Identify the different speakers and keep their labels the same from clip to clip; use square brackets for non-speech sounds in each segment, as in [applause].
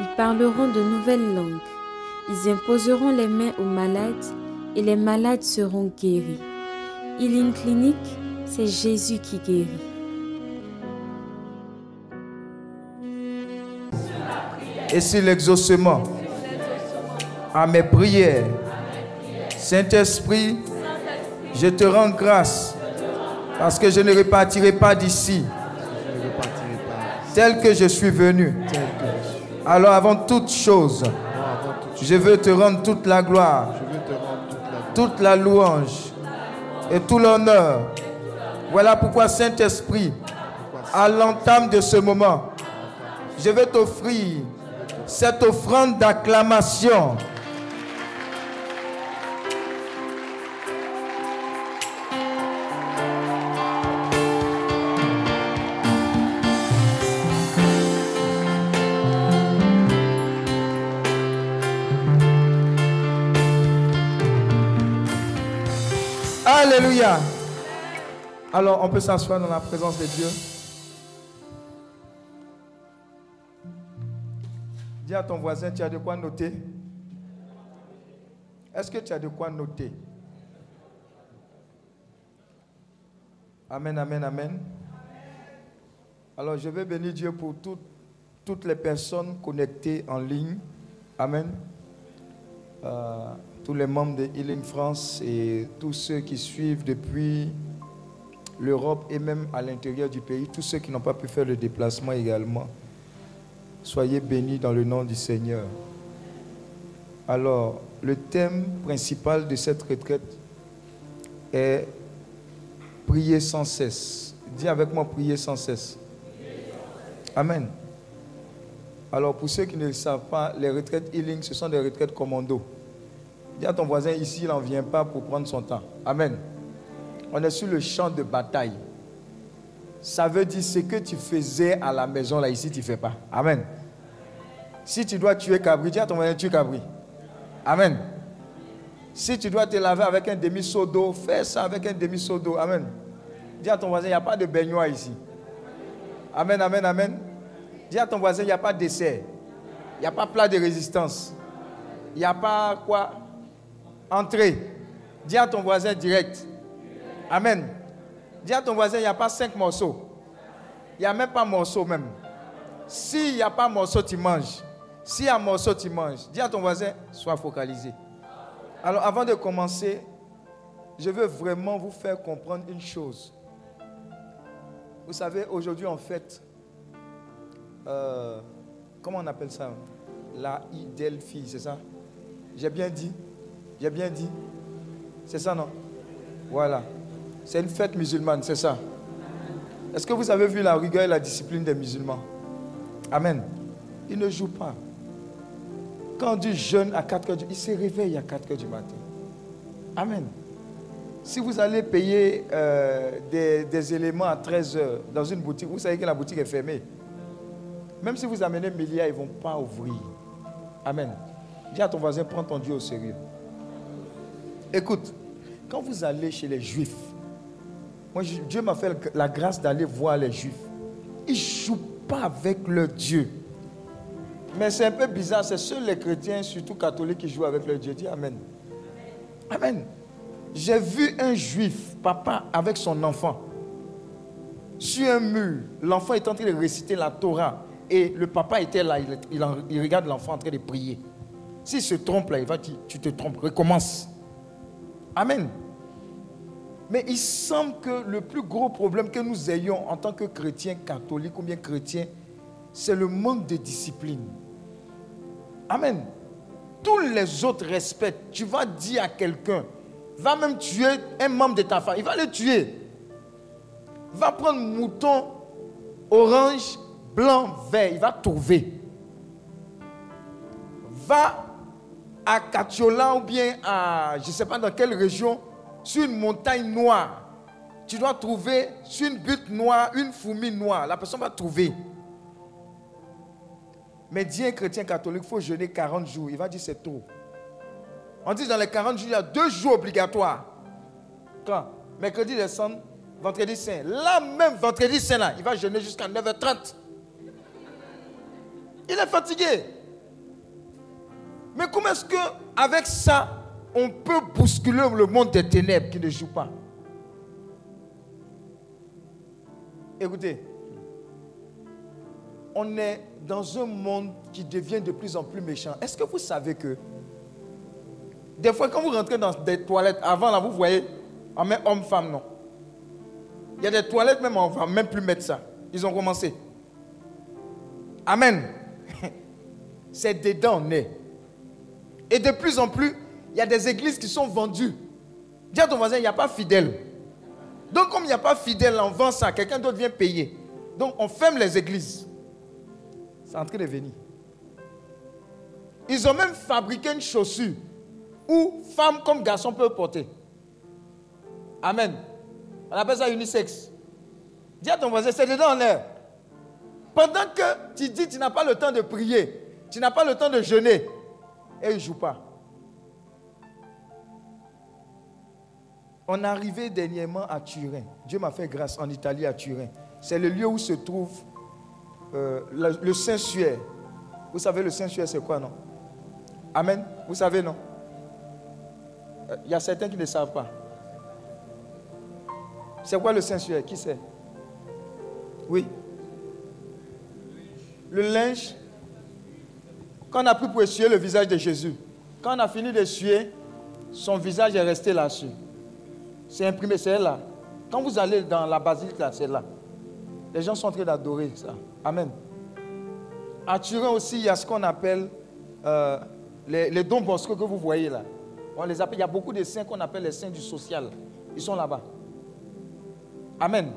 Speaker 1: ils parleront de nouvelles langues, ils imposeront les mains aux malades et les malades seront guéris. Healing Clinic, c'est Jésus qui guérit.
Speaker 2: Et c'est l'exaucement à mes prières. Saint-Esprit, je te rends grâce parce que je ne repartirai pas d'ici tel que je suis venu. Alors avant toute chose, je veux te rendre toute la gloire, toute la louange et tout l'honneur. Voilà pourquoi Saint-Esprit, à l'entame de ce moment, je vais t'offrir cette offrande d'acclamation. Alors, on peut s'asseoir dans la présence de Dieu. Dis à ton voisin, tu as de quoi noter? Est-ce que tu as de quoi noter? Amen, amen, amen. Alors, je vais bénir Dieu pour toutes les personnes connectées en ligne. Amen. Euh, tous les membres de Healing France et tous ceux qui suivent depuis l'Europe et même à l'intérieur du pays, tous ceux qui n'ont pas pu faire le déplacement également. Soyez bénis dans le nom du Seigneur. Alors, le thème principal de cette retraite est prier sans cesse. Dis avec moi, prier sans cesse. Amen. Alors, pour ceux qui ne le savent pas, les retraites healing, ce sont des retraites commando. Dis à ton voisin ici, il n'en vient pas pour prendre son temps. Amen. On est sur le champ de bataille. Ça veut dire ce que tu faisais à la maison, là, ici, tu ne fais pas. Amen. Si tu dois tuer Cabri, dis à ton voisin, tue Cabri. Amen. Si tu dois te laver avec un demi-seau d'eau, fais ça avec un demi-seau d'eau. Amen. Dis à ton voisin, il n'y a pas de baignoire ici. Amen, amen, amen. Dis à ton voisin, il n'y a pas de dessert. Il n'y a pas plat de résistance. Il n'y a pas quoi? Entrez. Dis à ton voisin direct. Amen. Dis à ton voisin, il n'y a pas cinq morceaux. Il n'y a même pas morceau même. S'il n'y a pas morceau, tu manges. S'il y a morceau, tu manges. Dis à ton voisin, sois focalisé. Alors avant de commencer, je veux vraiment vous faire comprendre une chose. Vous savez, aujourd'hui on fête, euh, comment on appelle ça? La Idelphi, c'est ça? J'ai bien dit? J'ai bien dit C'est ça, non? Voilà. C'est une fête musulmane, c'est ça. Est-ce que vous avez vu la rigueur et la discipline des musulmans? Amen. Ils ne jouent pas. Quand du jeûne à 4 heures du il se réveille à 4 heures du matin. Amen. Si vous allez payer euh, des, des, éléments à 13 heures dans une boutique, vous savez que la boutique est fermée. Même si vous amenez un milliard, ils ne vont pas ouvrir. Amen. Dis à ton voisin, prends ton Dieu au sérieux. Écoute, quand vous allez chez les Juifs, moi, Dieu m'a fait la grâce d'aller voir les Juifs. Ils ne jouent pas avec leur Dieu. Mais c'est un peu bizarre, c'est seuls les chrétiens, surtout catholiques, qui jouent avec leur Dieu. Dis Amen. Amen. J'ai vu un juif, papa, avec son enfant, sur un mur. L'enfant est en train de réciter la Torah. Et le papa était là, il, regarde l'enfant en train de prier. S'il se trompe là, il va dire, tu te trompes, recommence. Amen. Mais il semble que le plus gros problème que nous ayons en tant que chrétiens catholiques ou bien chrétiens, c'est le manque de discipline. Amen. Tous les autres respectent. Tu vas dire à quelqu'un, va même tuer un membre de ta famille, il va le tuer. Va prendre mouton, orange, blanc, vert, il va trouver. va à Katiola ou bien à, je ne sais pas dans quelle région, sur une montagne noire. Tu dois trouver sur une butte noire, une fourmi noire. La personne va trouver. Mais dis un chrétien catholique, il faut jeûner 40 jours. Il va dire c'est trop. On dit dans les 40 jours, il y a deux jours obligatoires. Quand Mercredi des vendredi saint. Là même, vendredi saint, là, il va jeûner jusqu'à 9h30. Il est fatigué. Mais comment est-ce que avec ça, on peut bousculer le monde des ténèbres qui ne joue pas? Écoutez, on est dans un monde qui devient de plus en plus méchant. Est-ce que vous savez que des fois, quand vous rentrez dans des toilettes, avant là, vous voyez, on met homme-femme, non Il y a des toilettes, même on va même plus mettre ça. Ils ont commencé. Amen. [laughs] C'est dedans, on est. Et de plus en plus, il y a des églises qui sont vendues. Dis à ton voisin, il n'y a pas fidèle. Donc, comme il n'y a pas fidèle, on vend ça, quelqu'un d'autre vient payer. Donc, on ferme les églises. C'est en train de venir. Ils ont même fabriqué une chaussure où femmes comme garçons peuvent porter. Amen. On appelle ça unisexe. Dis à ton voisin, c'est dedans en l'air. Pendant que tu dis tu n'as pas le temps de prier, tu n'as pas le temps de jeûner, et il ne joue pas. On est arrivé dernièrement à Turin. Dieu m'a fait grâce en Italie à Turin. C'est le lieu où se trouve euh, le, Saint-Suaire. Vous savez, le Saint-Suaire, c'est quoi, non? Amen. Vous savez, non? Il euh, y a certains qui ne savent pas. C'est quoi le Saint-Suaire? Qui sait Oui. Le linge quand on a pris pour essuyer le visage de Jésus, quand on a fini d'essuyer, son visage est resté là-dessus. C'est imprimé, c'est là. Quand vous allez dans la basilique, là, c'est là. Les gens sont en train d'adorer ça. Amen. À Turin aussi, il y a ce qu'on appelle euh, les, dons bosqueux que vous voyez là. On les appelle, il y a beaucoup de saints qu'on appelle les saints du social. Ils sont là-bas. Amen.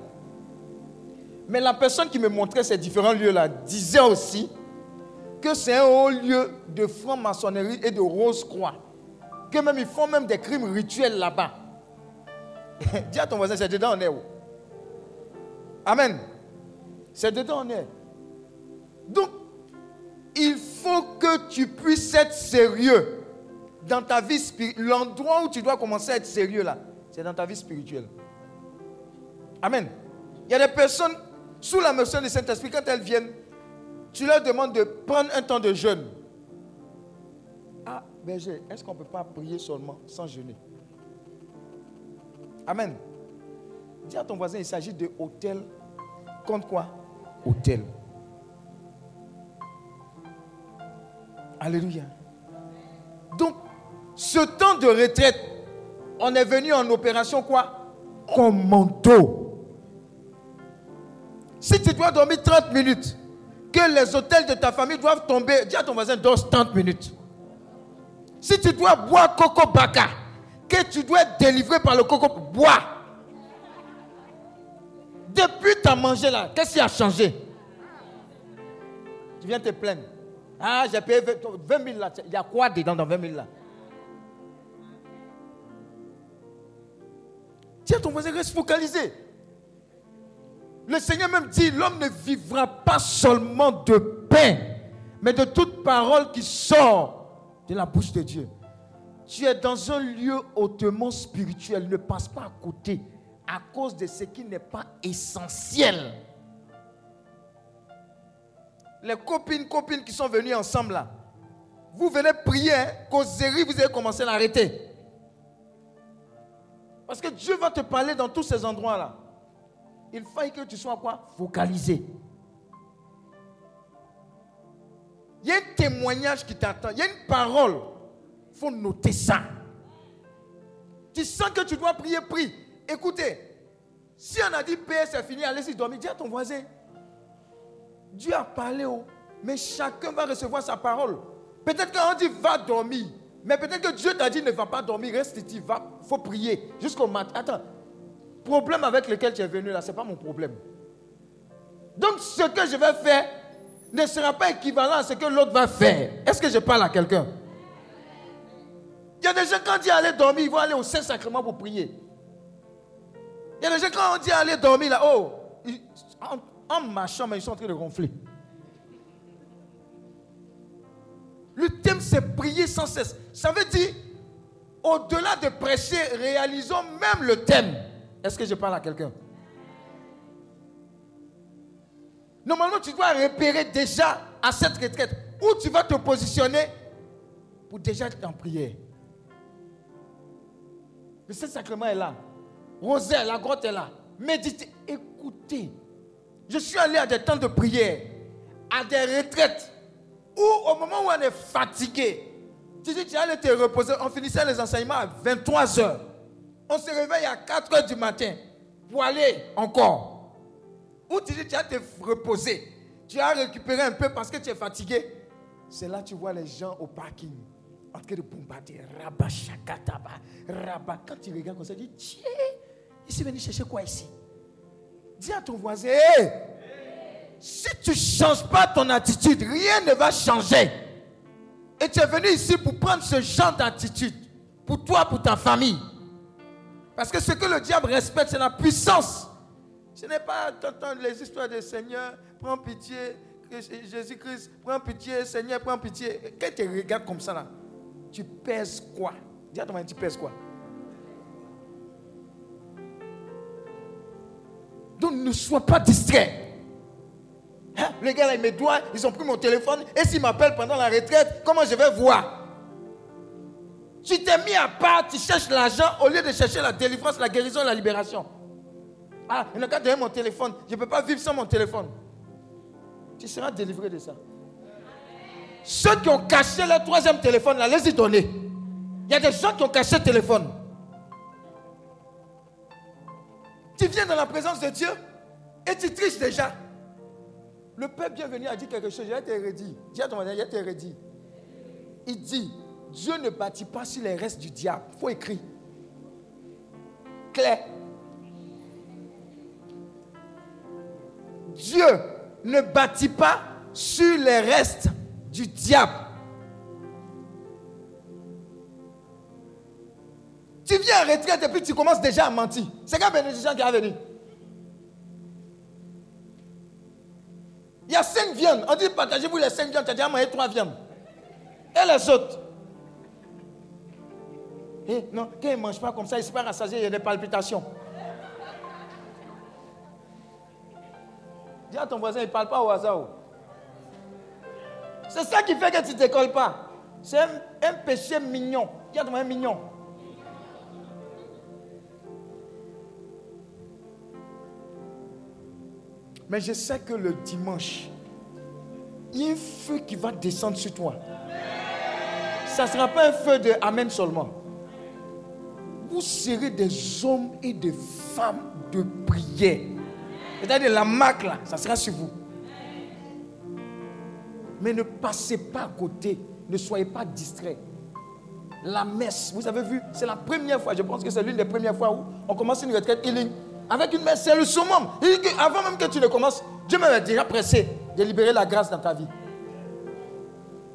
Speaker 2: Mais la personne qui me montrait ces différents lieux-là disait aussi que c'est un haut lieu de franc-maçonnerie et de rose-croix. Que même ils font même des crimes rituels là-bas. [laughs] Dis à ton voisin, c'est dedans on est où Amen. C'est dedans on est. Donc, il faut que tu puisses être sérieux dans ta vie spirituelle. L'endroit où tu dois commencer à être sérieux là, c'est dans ta vie spirituelle. Amen. Il y a des personnes, sous la mission du Saint-Esprit, quand elles viennent, tu leur demandes de prendre un temps de jeûne. Ah, berger, est-ce qu'on ne peut pas prier seulement sans jeûner? Amen. Dis à ton voisin, il s'agit de hôtel contre quoi? Hôtel. Alléluia. Donc, ce temps de retraite, on est venu en opération quoi? Commando. Si tu dois dormir 30 minutes, que les hôtels de ta famille doivent tomber, dis à ton voisin, dors 30 minutes. Si tu dois boire coco baka, que tu dois être délivré par le coco, bois. Depuis tu as mangé là, qu'est-ce qui a changé? Tu viens te plaindre. Ah, j'ai payé 20 000 là. Il y a quoi dedans dans 20 000 là? Tiens, ton voisin reste focalisé. Le Seigneur même dit, l'homme ne vivra pas seulement de pain, mais de toute parole qui sort de la bouche de Dieu. Tu es dans un lieu hautement spirituel, ne passe pas à côté à cause de ce qui n'est pas essentiel. Les copines, copines qui sont venues ensemble là, vous venez prier, hein, causerie, vous allez commencer à l'arrêter. Parce que Dieu va te parler dans tous ces endroits-là il faut que tu sois quoi? Focalisé. Il y a un témoignage qui t'attend. Il y a une parole. Il faut noter ça. Tu sens que tu dois prier, prie. Écoutez, si on a dit paix, c'est fini, allez-y dormir. Dis à ton voisin. Dieu a parlé, oh, mais chacun va recevoir sa parole. Peut-être qu'on dit va dormir. Mais peut-être que Dieu t'a dit ne va pas dormir, reste ici, va, faut prier jusqu'au matin. Attends, problème avec lequel tu es venu là, ce n'est pas mon problème. Donc ce que je vais faire, ne sera pas équivalent à ce que l'autre va faire. Est-ce que je parle à quelqu'un? Il y a des gens, quand dit aller dormir, ils vont aller au Saint-Sacrement pour prier. Il y a des gens, quand on dit aller dormir, là, oh, en, en marchant, mais ils sont en train de ronfler. Le thème, c'est prier sans cesse. Ça veut dire, au-delà de prêcher, réalisons même le thème. Est-ce que je parle à quelqu'un? Normalement, tu dois repérer déjà à cette retraite où tu vas te positionner pour déjà être en prière. Le Saint-Sacrement est là. Rosaire, la grotte est là. Méditez, écoutez. Je suis allé à des temps de prière, à des retraites, où au moment où on est fatigué, tu dis, tu allais te reposer. On finissait les enseignements à 23 heures. On se réveille à 4 heures du matin pour aller encore. Ou tu dis, tu as te reposer. Tu as récupéré un peu parce que tu es fatigué. C'est là que tu vois les gens au parking. En. Quand tu regardes comme ça, tu dis, tiens, il venu chercher quoi ici? Dis à ton voisin, si tu ne changes pas ton attitude, rien ne va changer. Et tu es venu ici pour prendre ce genre d'attitude. Pour toi, pour ta famille. Parce que ce que le diable respecte, c'est la puissance. Ce n'est pas t'entendre les histoires des Seigneur, prends pitié, Jésus-Christ, prends pitié, Seigneur, prends pitié. Quand tu regardes comme ça, là, tu pèses quoi? Dis à ton tu pèses quoi? Donc ne sois pas distrait. Hein? Les gars, là, ils me doivent, ils ont pris mon téléphone. Et s'ils m'appellent pendant la retraite, comment je vais voir? Tu t'es mis à part, tu cherches l'argent au lieu de chercher la délivrance, la guérison, la libération. Ah, il qu'à donner mon téléphone. Je ne peux pas vivre sans mon téléphone. Tu seras délivré de ça. Ceux qui ont caché leur troisième téléphone, là, laissez y donner. Il y a des gens qui ont caché le téléphone. Tu viens dans la présence de Dieu et tu triches déjà. Le Père bienvenu a dit quelque chose, j'ai été redit. Ton j'ai été redit. Il dit, Dieu ne bâtit pas sur les restes du diable. Il faut écrire. Claire. Dieu ne bâtit pas sur les restes du diable. Tu viens en retraite et puis tu commences déjà à mentir. C'est quelle bénédiction qui est venu. Il y a cinq viandes. On dit partagez-vous les cinq viandes. Tu as déjà mangé trois viandes. Et les autres eh, Non, quand ils ne mangent pas comme ça, ils ne sont pas rassasiés, il y a des palpitations. Dis à ton voisin, il ne parle pas au hasard. Oh. C'est ça qui fait que tu ne décolles pas. C'est un, péché mignon. Dis à ton voisin mignon. Mais je sais que le dimanche, il y a un feu qui va descendre sur toi. Ça ne sera pas un feu de Amen seulement. Vous serez des hommes et des femmes de prière. C'est-à-dire la marque là, ça sera sur vous. Mais ne passez pas à côté. Ne soyez pas distrait. La messe, vous avez vu, c'est la première fois, je pense que c'est l'une des premières fois où on commence une retraite healing. Avec une messe, c'est le summum. Avant même que tu ne commences, Dieu m'avait déjà pressé de libérer la grâce dans ta vie.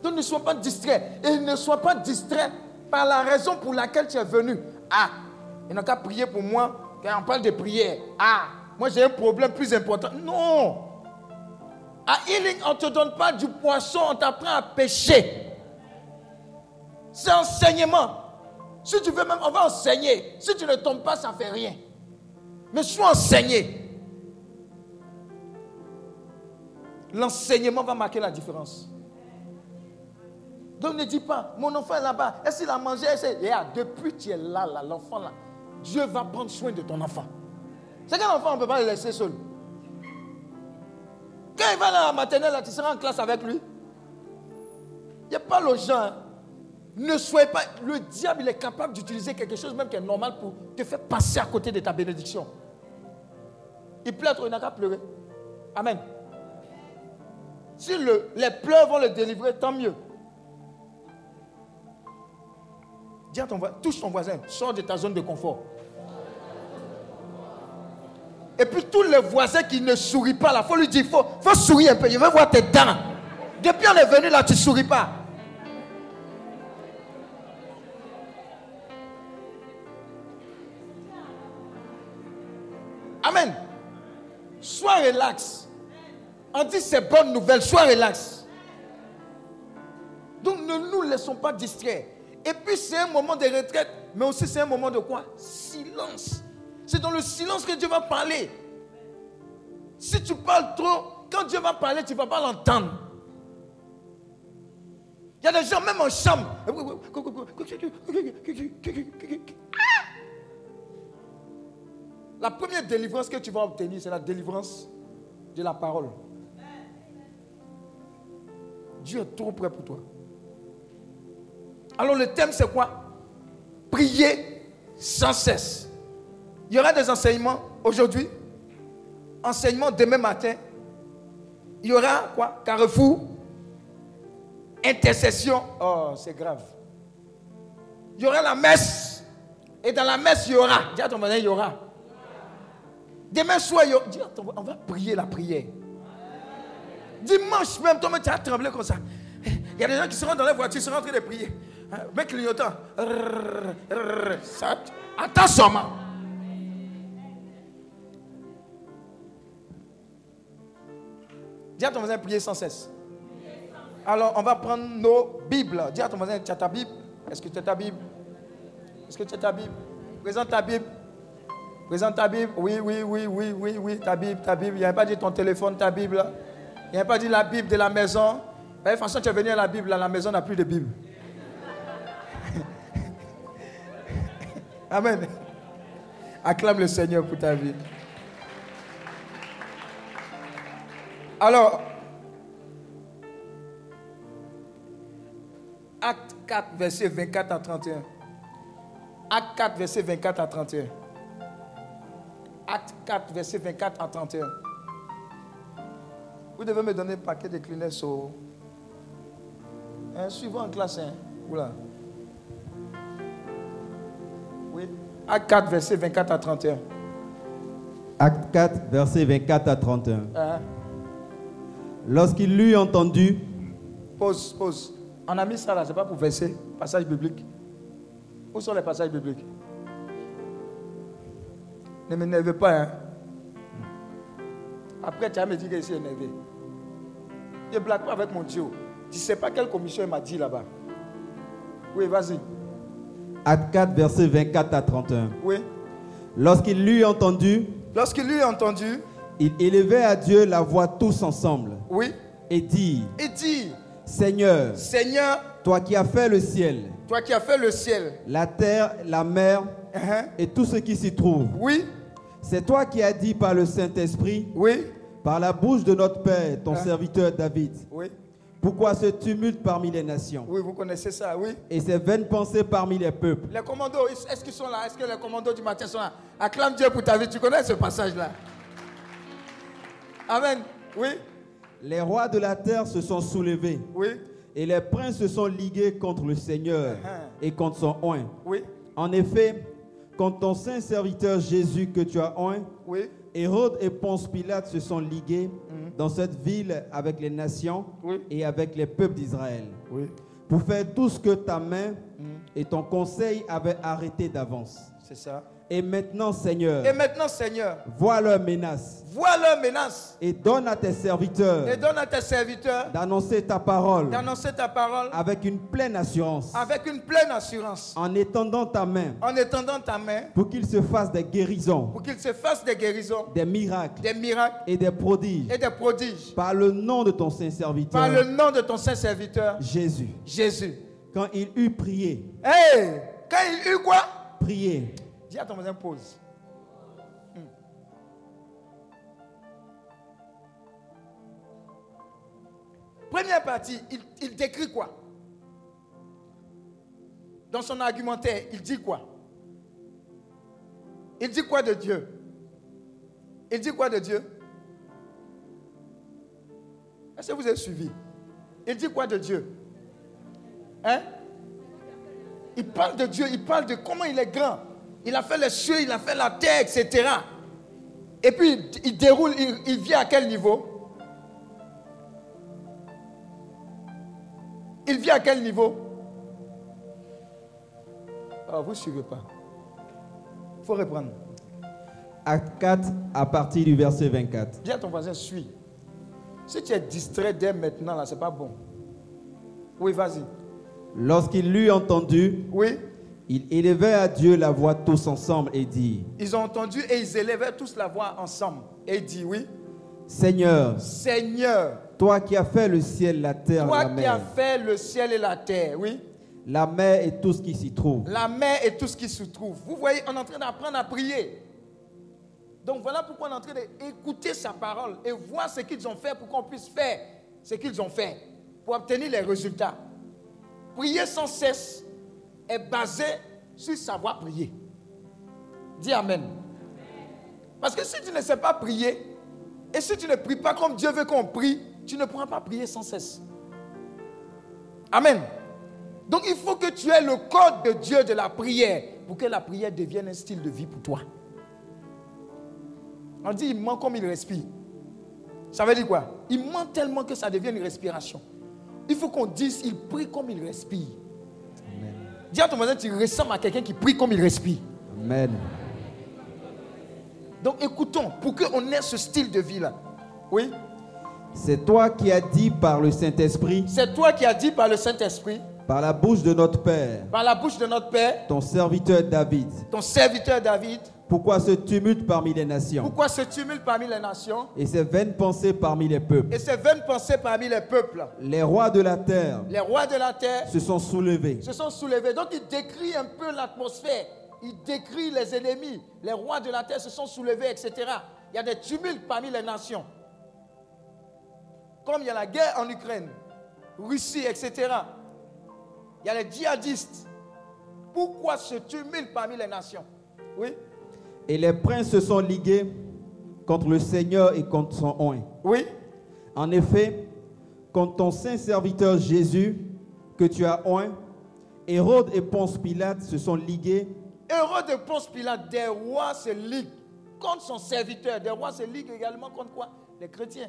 Speaker 2: Donc ne sois pas distrait. Et ne sois pas distrait par la raison pour laquelle tu es venu. Ah, il n'a qu'à prier pour moi. Quand on parle de prière. Ah, moi j'ai un problème plus important. Non. À healing, on ne te donne pas du poisson, on t'apprend à pêcher. C'est enseignement. Si tu veux même, on va enseigner. Si tu ne tombes pas, ça ne fait rien. Mais sois enseigné. L'enseignement va marquer la différence. Donc ne dis pas, mon enfant est là-bas, est-ce qu'il a mangé? Depuis que tu es là, là l'enfant là, Dieu va prendre soin de ton enfant. C'est qu'un enfant, on ne peut pas le laisser seul? Quand il va dans la maternelle, tu seras en classe avec lui. Il n'y a pas le gens. Hein. Ne soyez pas. Le diable, il est capable d'utiliser quelque chose même qui est normal pour te faire passer à côté de ta bénédiction. Il pleure il n'a qu'à pleurer. Amen. Si les pleurs vont le délivrer, tant mieux. Dis à ton voisin, touche ton voisin, sors de ta zone de confort. Et puis tous les voisins qui ne sourient pas là, il faut lui dire, il faut, faut sourire un peu. Je veux voir tes dents. Depuis on est venu là, tu ne souris pas. Amen. Sois relax. On dit c'est bonne nouvelle, sois relax. Donc ne nous laissons pas distraire. Et puis c'est un moment de retraite, mais aussi c'est un moment de quoi? Silence. C'est dans le silence que Dieu va parler. Si tu parles trop, quand Dieu va parler, tu ne vas pas l'entendre. Il y a des gens même en chambre. La première délivrance que tu vas obtenir, c'est la délivrance de la parole. Dieu est trop près pour toi. Alors le thème c'est quoi? Prier sans cesse. Il y aura des enseignements aujourd'hui, enseignement demain matin. Il y aura quoi? Carrefour, intercession. Oh, c'est grave. Il y aura la messe. Et dans la messe, il y aura. Dis à ton voisin, il y aura. Demain soir, on va prier la prière. Dimanche même, toi, tu as tremblé comme ça. Il y a des gens qui seront dans la voiture, ils seront en train de prier. Avec clignotant. Attends seulement. Dis à ton voisin, prier sans cesse. Alors, on va prendre nos Bibles. Dis à ton voisin, tu as ta Bible Est-ce que tu as ta Bible Est-ce que tu as ta Bible Présente ta Bible. Présente ta Bible. Oui, oui, oui, oui, oui, oui, ta Bible, ta Bible. Il n'y a pas dit ton téléphone, ta Bible. Il n'y a pas dit la Bible de la maison. De toute façon, tu es venu à la Bible, la maison n'a plus de Bible. Amen. Acclame le Seigneur pour ta vie. Alors, Acte 4, verset 24 à 31. Acte 4, verset 24 à 31. Acte 4, verset 24 à 31. Vous devez me donner un paquet de Kleenex au... Un suivant en classe. Hein? Oula. Acte 4, verset 24 à 31.
Speaker 3: Acte 4, verset 24 à 31.
Speaker 2: Hein?
Speaker 3: Lorsqu'il l'eut entendu,
Speaker 2: Pause, pause. On a mis ça là, c'est pas pour verser. Passage biblique. Où sont les passages bibliques? Ne m'énervez pas, hein. Après, tu vas me dire que je suis énervé. Je ne blague pas avec mon Dieu. Tu ne sais pas quelle commission il m'a dit là-bas. Oui, vas-y.
Speaker 3: Acte 4, verset 24 à 31.
Speaker 2: Oui.
Speaker 3: Lorsqu'il l'eut entendu,
Speaker 2: Lorsqu'il lui a entendu,
Speaker 3: il élevait à Dieu la voix tous ensemble
Speaker 2: oui,
Speaker 3: et dit,
Speaker 2: il dit,
Speaker 3: Seigneur,
Speaker 2: Seigneur,
Speaker 3: toi qui as fait le ciel,
Speaker 2: toi qui as fait le ciel,
Speaker 3: la terre, la mer
Speaker 2: hein,
Speaker 3: et tout ce qui s'y trouve,
Speaker 2: oui,
Speaker 3: c'est toi qui as dit par le Saint-Esprit,
Speaker 2: oui,
Speaker 3: par la bouche de notre Père, ton
Speaker 2: Hein?
Speaker 3: serviteur David,
Speaker 2: oui,
Speaker 3: pourquoi ce tumulte parmi les nations?
Speaker 2: Oui, vous connaissez ça, oui.
Speaker 3: et ces vaines pensées parmi les peuples
Speaker 2: Les commandos, est-ce qu'ils sont là? Est-ce que les commandos du matin sont là? Acclame Dieu pour ta vie. Tu connais ce passage-là? Amen. Oui,
Speaker 3: Les rois de la terre se sont soulevés
Speaker 2: oui,
Speaker 3: et les princes se sont ligués contre le Seigneur
Speaker 2: Uh-huh.
Speaker 3: et contre son oint.
Speaker 2: oui,
Speaker 3: En effet, contre ton saint serviteur Jésus que tu as oint,
Speaker 2: oui,
Speaker 3: Hérode et Ponce Pilate se sont ligués dans cette ville avec les nations
Speaker 2: Oui.
Speaker 3: et avec les peuples d'Israël
Speaker 2: oui.
Speaker 3: pour faire tout ce que ta main et ton conseil avaient arrêté d'avance.
Speaker 2: C'est ça.
Speaker 3: Et maintenant, Seigneur,
Speaker 2: Et maintenant, Seigneur,
Speaker 3: vois leurs menaces
Speaker 2: vois leur menace
Speaker 3: et donne à tes serviteurs
Speaker 2: et donne à tes serviteurs
Speaker 3: d'annoncer ta parole
Speaker 2: d'annoncer ta parole
Speaker 3: avec une pleine assurance
Speaker 2: avec une pleine assurance.
Speaker 3: en étendant ta main
Speaker 2: en étendant ta main
Speaker 3: pour qu'ils se fassent des guérisons,
Speaker 2: pour qu'il se fasse des guérisons,
Speaker 3: des miracles
Speaker 2: des miracles
Speaker 3: et des prodiges.
Speaker 2: et des prodiges.
Speaker 3: Par le nom de ton saint serviteur
Speaker 2: par le nom de ton saint serviteur
Speaker 3: Jésus.
Speaker 2: Jésus.
Speaker 3: Quand il eut prié,
Speaker 2: Hey, quand il eut quoi?
Speaker 3: prié,
Speaker 2: Dis à ton voisin, pause. Hmm. Première partie, il, il décrit quoi? Dans son argumentaire, il dit quoi? Il dit quoi de Dieu? Il dit quoi de Dieu? Est-ce que vous avez suivi? Il dit quoi de Dieu? Hein? Il parle de Dieu, il parle de comment il est grand. Il a fait les cieux, il a fait la terre, etc. Et puis il- déroule, il, il vient à quel niveau? Il vient à quel niveau? Ah, vous ne suivez pas. Il faut reprendre.
Speaker 3: Acte 4 à partir du verset 24.
Speaker 2: Dis à ton voisin, suis. Si tu es distrait dès maintenant, là, c'est pas bon. Oui, vas-y.
Speaker 3: Lorsqu'il l'eut entendu,
Speaker 2: Oui,
Speaker 3: il élevait à Dieu la voix tous ensemble et dit,
Speaker 2: ils ont entendu et ils élevaient tous la voix ensemble. Et dit, oui,
Speaker 3: Seigneur,
Speaker 2: Seigneur,
Speaker 3: toi qui as fait le ciel, la terre,
Speaker 2: toi
Speaker 3: la
Speaker 2: qui as
Speaker 3: mer,
Speaker 2: fait le ciel et la terre, oui,
Speaker 3: la mer et tout ce qui s'y trouve.
Speaker 2: la mer et tout ce qui se trouve. Vous voyez, on est en train d'apprendre à prier. Donc voilà pourquoi on est en train d'écouter sa parole et voir ce qu'ils ont fait pour qu'on puisse faire ce qu'ils ont fait pour obtenir les résultats. Prier sans cesse est basé sur savoir prier. Dis Amen. Parce que si tu ne sais pas prier, et si tu ne pries pas comme Dieu veut qu'on prie, tu ne pourras pas prier sans cesse. Amen. Donc il faut que tu aies le code de Dieu de la prière pour que la prière devienne un style de vie pour toi. On dit il ment comme il respire. Ça veut dire quoi? Il ment tellement que ça devient une respiration. Il faut qu'on dise il prie comme il respire. Dis à ton voisin, tu ressembles à quelqu'un qui prie comme il respire.
Speaker 3: Amen.
Speaker 2: Donc écoutons, pour qu'on ait ce style de vie-là. Oui?
Speaker 3: C'est toi qui as dit par le Saint-Esprit,
Speaker 2: C'est toi qui as dit par le Saint-Esprit,
Speaker 3: par la bouche de notre Père,
Speaker 2: par la bouche de notre Père,
Speaker 3: ton serviteur David,
Speaker 2: ton serviteur David,
Speaker 3: pourquoi ce tumulte parmi les nations?
Speaker 2: Pourquoi ce tumulte parmi les nations?
Speaker 3: Et ces vaines pensées parmi les peuples
Speaker 2: et ces vaines pensées parmi les peuples.
Speaker 3: Les rois de la terre
Speaker 2: Les rois de la terre
Speaker 3: se sont soulevés.
Speaker 2: se sont soulevés. Donc il décrit un peu l'atmosphère. Il décrit les ennemis. Les rois de la terre se sont soulevés, etc. Il y a des tumultes parmi les nations. Comme il y a la guerre en Ukraine, Russie, etc. Il y a les djihadistes. Pourquoi ce tumulte parmi les nations? Oui
Speaker 3: Et les princes se sont ligués contre le Seigneur et contre son oint.
Speaker 2: Oui
Speaker 3: En effet, contre ton saint serviteur Jésus, que tu as oint, Hérode et Ponce Pilate se sont ligués
Speaker 2: Héros de Ponce Pilate, des rois se liguent contre son serviteur. Des rois se liguent également contre quoi? Les chrétiens.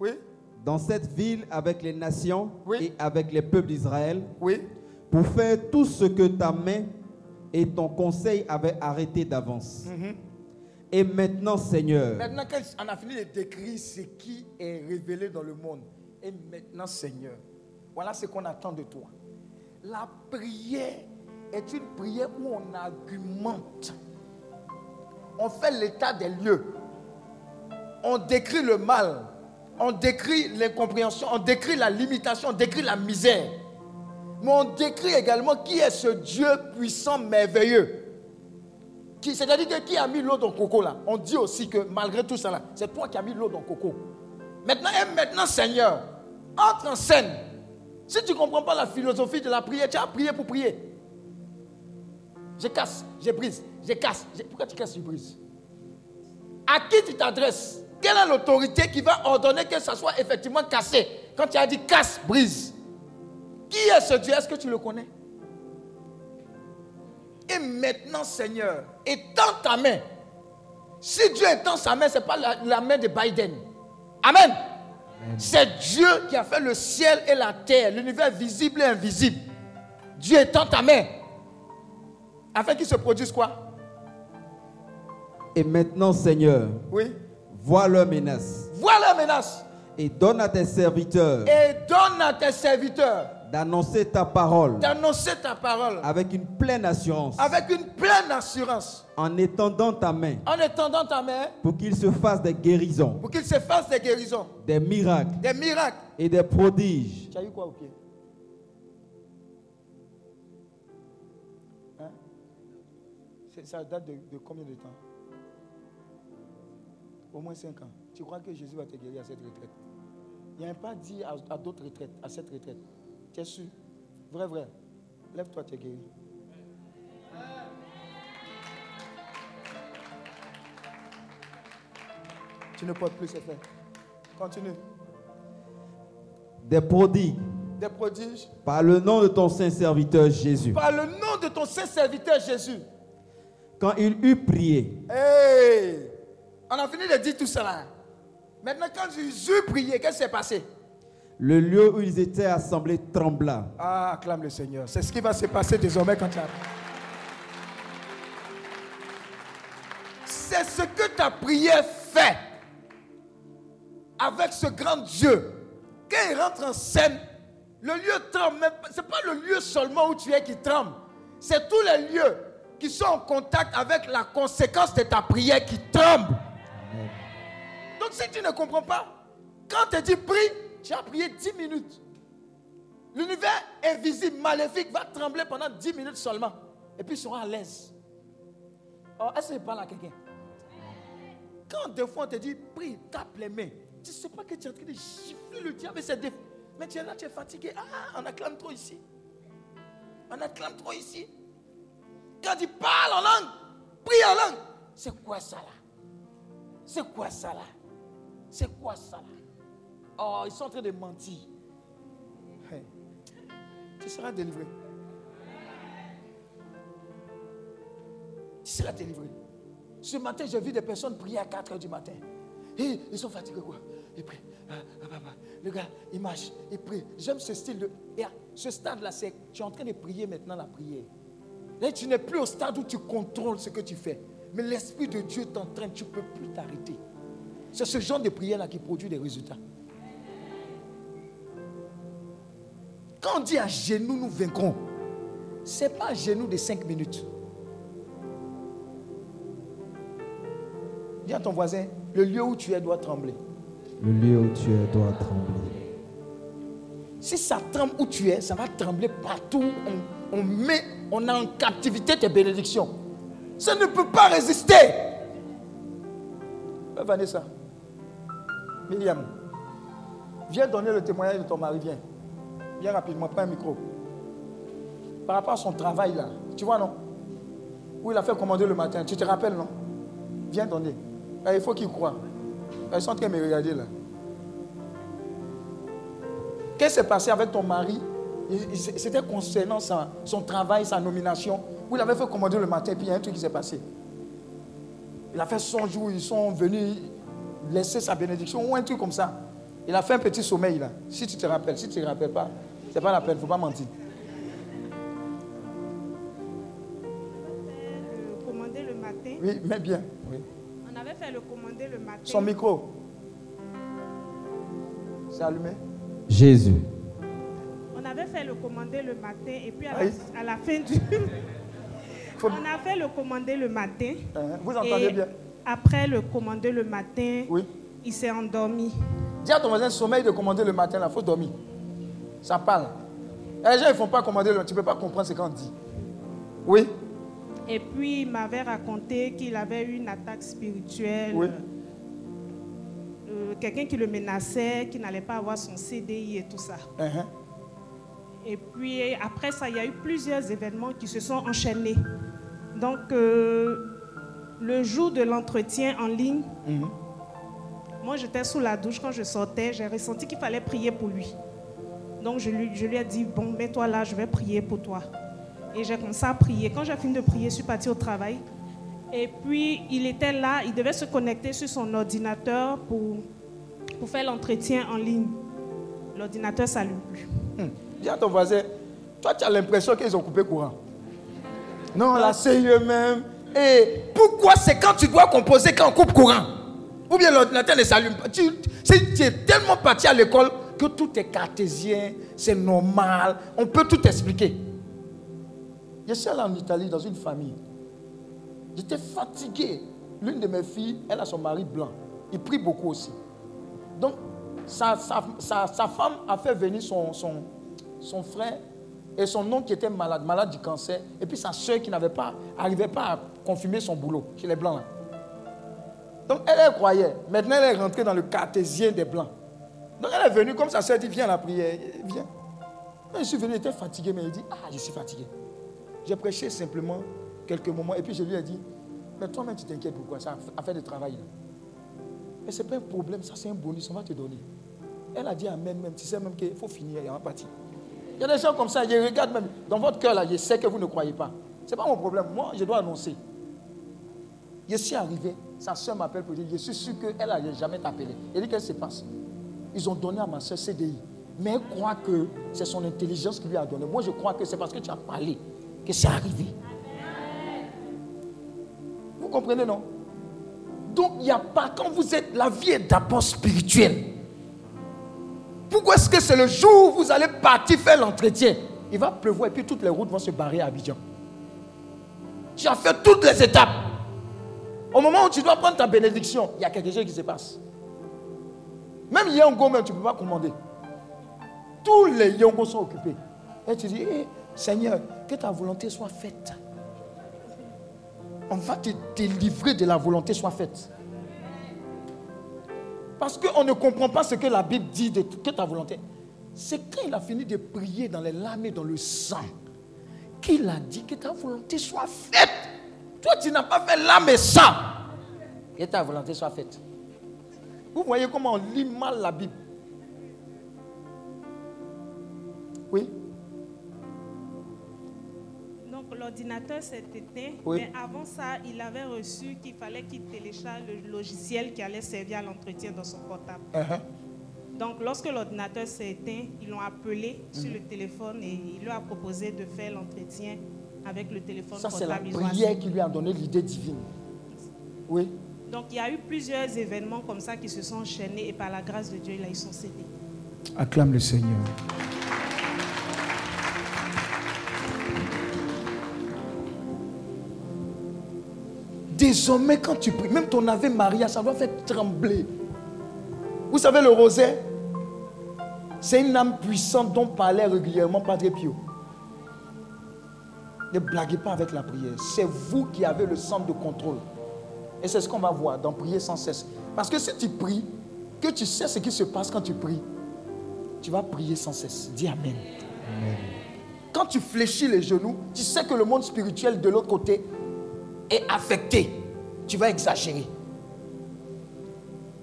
Speaker 2: Oui,
Speaker 3: dans cette ville avec les nations
Speaker 2: Oui.
Speaker 3: et avec les peuples d'Israël
Speaker 2: oui.
Speaker 3: pour faire tout ce que ta main et ton conseil avaient arrêté d'avance. Et maintenant, Seigneur,
Speaker 2: Maintenant qu'on a fini de décrire ce qui est révélé dans le monde, et maintenant, Seigneur, voilà ce qu'on attend de toi. La prière est une prière où on argumente. On fait l'état des lieux. On décrit le mal. On décrit l'incompréhension. On décrit la limitation. On décrit la misère. Mais on décrit également qui est ce Dieu puissant, merveilleux. C'est-à-dire qui a mis l'eau dans le coco là? On dit aussi que malgré tout là, c'est toi qui as mis l'eau dans le coco. Maintenant, et maintenant, Seigneur, entre en scène. Si tu ne comprends pas la philosophie de la prière, tu as prié pour prier. Je casse, je brise, je casse. Pourquoi tu casses, tu brises? À qui tu t'adresses? Quelle est l'autorité qui va ordonner que ça soit effectivement cassé? Quand tu as dit casse, brise. Qui est ce Dieu? Est-ce que tu le connais? Et maintenant, Seigneur, étends ta main. Si Dieu étend sa main, ce n'est pas la, la main de Biden. Amen. C'est Dieu qui a fait le ciel et la terre, l'univers visible et invisible. Dieu étend ta main. Afin qu'il se produise quoi?
Speaker 3: Et maintenant, Seigneur,
Speaker 2: Oui.
Speaker 3: Vois leurs menaces
Speaker 2: Voilà la menace.
Speaker 3: et donne à tes serviteurs
Speaker 2: Et donne à tes serviteurs
Speaker 3: d'annoncer ta parole
Speaker 2: d'annoncer ta parole
Speaker 3: avec une pleine assurance.
Speaker 2: avec une pleine assurance.
Speaker 3: en étendant ta main.
Speaker 2: En étendant ta main.
Speaker 3: Pour qu'il se fasse des guérisons,
Speaker 2: pour qu'il se fasse des guérisons,
Speaker 3: des miracles.
Speaker 2: Des miracles.
Speaker 3: et des prodiges.
Speaker 2: Tu as eu quoi au pied? Hein? Ça date de, de combien de temps? Au moins 5 ans. Tu crois que Jésus va te guérir à cette retraite? Il n'y a pas dit à, à d'autres retraites, à cette retraite. Tu es sûr? Vrai, vrai. Lève-toi, tu es guéri. Tu ne portes plus, c'est fait. Continue.
Speaker 3: Des prodiges
Speaker 2: Des prodiges.
Speaker 3: par le nom de ton saint serviteur Jésus.
Speaker 2: Par le nom de ton saint serviteur Jésus.
Speaker 3: Quand il eut prié,
Speaker 2: Hey! On a fini de dire tout cela. Maintenant, quand eurent prié, qu'est-ce qui s'est passé?
Speaker 3: le lieu où ils étaient assemblés trembla.
Speaker 2: Ah, acclame le Seigneur. C'est ce qui va se passer désormais quand tu as. C'est ce que ta prière fait avec ce grand Dieu. Quand il rentre en scène, le lieu tremble. Ce n'est pas le lieu seulement où tu es qui tremble. C'est tous les lieux qui sont en contact avec la conséquence de ta prière qui tremblent. Donc si tu ne comprends pas, quand tu dis prie, tu as prié 10 minutes. L'univers invisible, maléfique, va trembler pendant 10 minutes seulement. Et puis il sera à l'aise. Oh, est-ce que je parle à quelqu'un? Quand des fois on te dit, prie, tape les mains, tu ne sais pas que tu es en train de gifler le diable et c'est des... Mais tu es là, tu es fatigué. Ah, on acclame trop ici. On acclame trop ici. Quand tu parles en langue, prie en langue. C'est quoi ça là? C'est quoi ça là? C'est quoi ça? Là Oh, ils sont en train de mentir. Hey. Tu seras délivré. Tu seras délivré. Ce matin, j'ai vu des personnes prier à 4 heures du matin. Et ils sont fatigués quoi. Ils prient. Ah, ah. Le gars, il marche, il prie. J'aime ce style de. Et à ce stade-là, c'est tu es en train de prier maintenant la prière. Là, tu n'es plus au stade où tu contrôles ce que tu fais. Mais l'Esprit de Dieu t'entraîne, tu ne peux plus t'arrêter. C'est ce genre de prière-là qui produit des résultats. Quand on dit à genoux, nous vaincrons, ce n'est pas à genoux de 5 minutes. Dis à ton voisin, le lieu où tu es doit trembler.
Speaker 3: Le lieu où tu es doit trembler.
Speaker 2: Si ça tremble où tu es, ça va trembler partout. On, on met, on a en captivité tes bénédictions. Ça ne peut pas résister. Vanessa, Myriam, viens donner le témoignage de ton mari, viens. Viens rapidement, prends un micro. Par rapport à son travail là, tu vois non? Où il a fait commander le matin, tu te rappelles non? Viens donner. Ah, il faut qu'il croie. Ils sont en train de me regarder là. Qu'est-ce qui s'est passé avec ton mari? C'était concernant son travail, sa nomination. Où il avait fait commander le matin, puis il y a un truc qui s'est passé. Il a fait son jour, ils sont venus laisser sa bénédiction, ou un truc comme ça. Il a fait un petit sommeil là. Si tu te rappelles, si tu ne te rappelles pas, c'est pas la peine, il ne faut pas mentir.
Speaker 4: le commander le matin.
Speaker 2: Oui, mais bien. Oui.
Speaker 4: On avait fait le commander le matin.
Speaker 2: Son micro. C'est allumé?
Speaker 3: Jésus.
Speaker 4: On avait fait le commander le matin et puis à,
Speaker 2: Oui.
Speaker 4: la, à la fin du...
Speaker 2: Faut- [laughs]
Speaker 4: On a fait le commander le matin.
Speaker 2: Hein, Vous entendez
Speaker 4: et
Speaker 2: bien?
Speaker 4: Après le commander le matin,
Speaker 2: Oui.
Speaker 4: il s'est endormi.
Speaker 2: Dis à ton voisin, sommeil de commander le matin, il faut dormir. Ça parle. Et les gens, ils ne font pas commander le matin. Tu ne peux pas comprendre ce qu'on dit. Oui.
Speaker 4: Et puis il m'avait raconté qu'il avait eu une attaque spirituelle.
Speaker 2: Oui.
Speaker 4: Euh, Quelqu'un qui le menaçait, qui n'allait pas avoir son CDI et tout ça.
Speaker 2: Hein,
Speaker 4: Et puis après ça, il y a eu plusieurs événements qui se sont enchaînés. Donc euh, le jour de l'entretien en ligne,
Speaker 2: Mhm.
Speaker 4: moi j'étais sous la douche quand je sortais, j'ai ressenti qu'il fallait prier pour lui. Donc je lui, je lui ai dit, bon, mets-toi là, je vais prier pour toi. Et j'ai commencé à prier. Quand j'ai fini de prier, je suis partie au travail. Et puis il était là, il devait se connecter sur son ordinateur pour, pour faire l'entretien en ligne. L'ordinateur s'allume plus.
Speaker 2: Hum. Dis à ton voisin, toi, tu as l'impression qu'ils ont coupé courant. Non, là, c'est eux-mêmes. Et pourquoi c'est quand tu dois composer qu'on coupe courant? Ou bien l'ordinateur ne s'allume pas. Tu, es tellement parti à l'école que tout est cartésien, c'est normal, on peut tout expliquer. Je suis allé en Italie dans une famille. J'étais fatigué. L'une de mes filles, elle a son mari blanc. Il prie beaucoup aussi. Donc, sa, femme a fait venir son frère et son oncle qui était malade, malade du cancer, et puis sa soeur qui n'avait pas, arrivait pas à confirmer son boulot chez les blancs. Donc, elle, elle croyait. Maintenant, elle est rentrée dans le cartésien des blancs. Donc, elle est venue comme sa soeur dit Viens à la prière, viens. Quand je suis venu, elle était fatigué, mais il dit Ah, je suis fatigué. J'ai prêché simplement quelques moments, et puis je lui ai dit Mais toi-même, tu t'inquiètes pourquoi Ça, affaire de travail. là. Mais ce n'est pas un problème, ça c'est un bonus, on va te donner. Elle a dit Amen même, tu sais même qu'il faut finir, il y a un parti. Il y a des gens comme ça, je regarde même, dans votre cœur là, je sais que vous ne croyez pas. Ce n'est pas mon problème, moi je dois annoncer. Je suis arrivé, sa soeur m'appelle pour dire, je suis sûr qu'elle n'a jamais t'appelé. Elle dit, qu'est-ce qui se passe? Ils ont donné à ma soeur CDI. Mais elle croit que c'est son intelligence qui lui a donné. Moi, je crois que c'est parce que tu as parlé que c'est arrivé. Vous comprenez, non? Donc, il n'y a pas, quand vous êtes, la vie est d'abord spirituelle. Pourquoi est-ce que c'est le jour où vous allez partir faire l'entretien? Il va pleuvoir et puis toutes les routes vont se barrer à Abidjan. Tu as fait toutes les étapes. Au moment où tu dois prendre ta bénédiction, il y a quelque chose qui se passe. Même Yongo, même, tu ne peux pas commander. Tous les Yongo sont occupés. Et tu dis, eh, Seigneur, que ta volonté soit faite. On va te délivrer de la volonté soit faite. Parce qu'on ne comprend pas ce que la Bible dit de que ta volonté. C'est quand il a fini de prier dans les larmes et dans le sang qu'il a dit que ta volonté soit faite. Toi, tu n'as pas fait l'âme et sang. Que ta volonté soit faite. Vous voyez comment on lit mal la Bible. Oui.
Speaker 4: Donc l'ordinateur s'est éteint,
Speaker 2: Oui.
Speaker 4: mais avant ça, il avait reçu qu'il fallait qu'il télécharge le logiciel qui allait servir à l'entretien dans son portable.
Speaker 2: Uh-huh.
Speaker 4: Donc lorsque l'ordinateur s'est éteint, ils l'ont appelé sur le téléphone et il lui a proposé de faire l'entretien avec le téléphone
Speaker 2: Ça, c'est la
Speaker 4: portable. Ils ont
Speaker 2: prière
Speaker 4: assis-
Speaker 2: qui lui a donné l'idée divine. Oui.
Speaker 4: Donc il y a eu plusieurs événements comme ça qui se sont enchaînés et par la grâce de Dieu, là, ils sont cédés.
Speaker 2: Acclame le Seigneur. Désormais, quand tu pries, même ton Ave Maria, ça doit faire trembler. Vous savez, le rosaire, c'est une âme puissante dont parlait régulièrement Padre Pio. Ne blaguez pas avec la prière. C'est vous qui avez le centre de contrôle. Et c'est ce qu'on va voir dans prier sans cesse. Parce que si tu pries, que tu sais ce qui se passe quand tu pries, tu vas prier sans cesse. Dis Amen. Quand tu fléchis les genoux, tu sais que le monde spirituel de l'autre côté est affecté. Tu vas exagérer.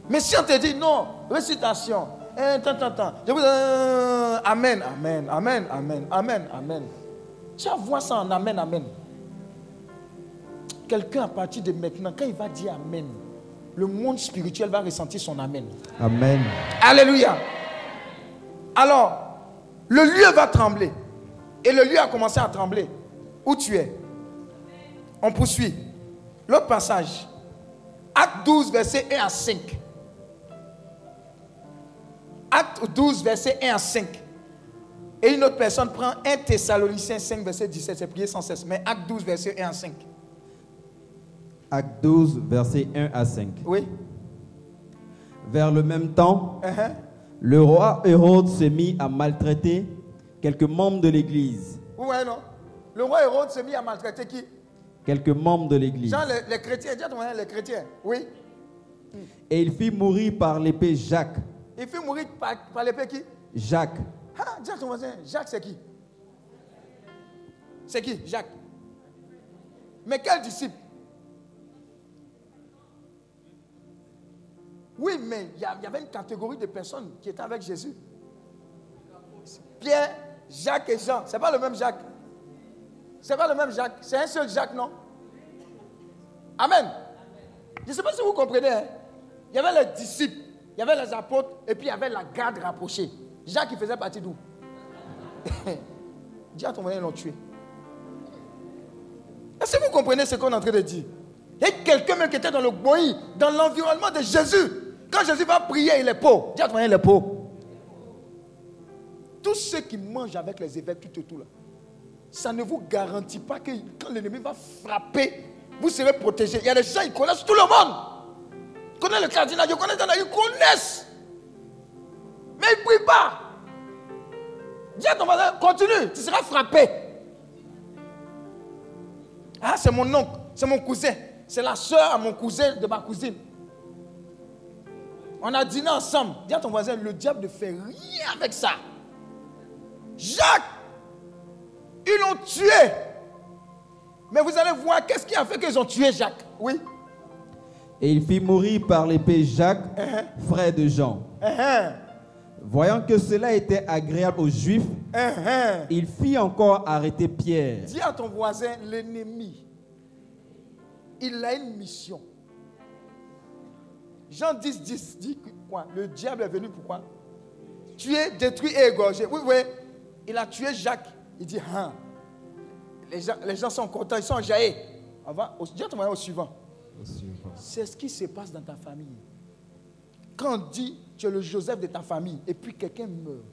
Speaker 2: Mais si on te dit non, récitation, hein, tant, tant, tant, je vous- euh, Amen, Amen, Amen, Amen, Amen, Amen. Tu vas voir ça en Amen, Amen. Quelqu'un à partir de maintenant, quand il va dire Amen, le monde spirituel va ressentir son Amen.
Speaker 3: Amen.
Speaker 2: Alléluia. Alors, le lieu va trembler. Et le lieu a commencé à trembler. Où tu es? On poursuit. L'autre passage. Acte 12, verset 1 à 5. Acte 12, verset 1 à 5. Et une autre personne prend 1 Thessaloniciens 5, verset 17. C'est prié sans cesse. Mais Acte 12, verset 1 à 5.
Speaker 3: Acte 12, versets 1 à 5.
Speaker 2: Oui.
Speaker 3: Vers le même temps,
Speaker 2: Uh-huh.
Speaker 3: le roi Hérode se mit à maltraiter quelques membres de l'Église.
Speaker 2: Voyez, non Le roi Hérode s'est mis à maltraiter qui?
Speaker 3: Quelques membres de l'Église.
Speaker 2: Genre les, les chrétiens. Les chrétiens. Oui.
Speaker 3: Et il fit mourir par l'épée Jacques.
Speaker 2: Il fait mourir par, par l'épée qui?
Speaker 3: Jacques,
Speaker 2: Ah, à ton voisin, Jacques, c'est qui? C'est qui Jacques? Mais quel disciple? Oui, mais il y, y avait une catégorie de personnes qui étaient avec Jésus. Pierre, Jacques et Jean. C'est pas le même Jacques. C'est pas le même Jacques. C'est un seul Jacques, non? Amen. Je ne sais pas si vous comprenez. hein. Il y avait les disciples, il y avait les apôtres, et puis il y avait la garde rapprochée. Jacques, il faisait partie d'où? [laughs] Dis à ton voisin, ils l'ont tué. Est-ce que vous comprenez ce qu'on est en train de dire? Il y a quelqu'un même qui était dans le bois, dans l'environnement de Jésus. Quand Jésus va prier, il est pauvre. Dis à ton voisin, il est pauvre. Tous ceux qui mangent avec les évêques, tout et tout là, ça ne vous garantit pas que quand l'ennemi va frapper, vous serez protégé. Il y a des gens, ils connaissent tout le monde. Ils connaissent le cardinal, ils connaissent ils connaissent. Mais ils ne prient pas. Dis à ton voisin, continue, tu seras frappé. Ah, c'est mon oncle, c'est mon cousin, c'est la soeur à mon cousin de ma cousine. On a dîné ensemble. Dis à ton voisin, le diable ne fait rien avec ça. Jacques, ils l'ont tué. Mais vous allez voir, qu'est-ce qui a fait qu'ils ont tué Jacques? Oui.
Speaker 3: et il fit mourir par l'épée Jacques, frère de Jean.
Speaker 2: Uh-huh.
Speaker 3: Voyant que cela était agréable aux Juifs,
Speaker 2: Uh-huh.
Speaker 3: il fit encore arrêter Pierre.
Speaker 2: Dis à ton voisin, l'ennemi il a une mission. Jean 10, 10 dit quoi? Le diable est venu pourquoi Tuer, détruire et égorger. Oui, oui. Il a tué Jacques. Il dit, hein. Les gens, les gens sont contents, ils sont enjaillés. On va au, au suivant. C'est ce qui se passe dans ta famille. Quand on dit tu es le Joseph de ta famille et puis quelqu'un meurt,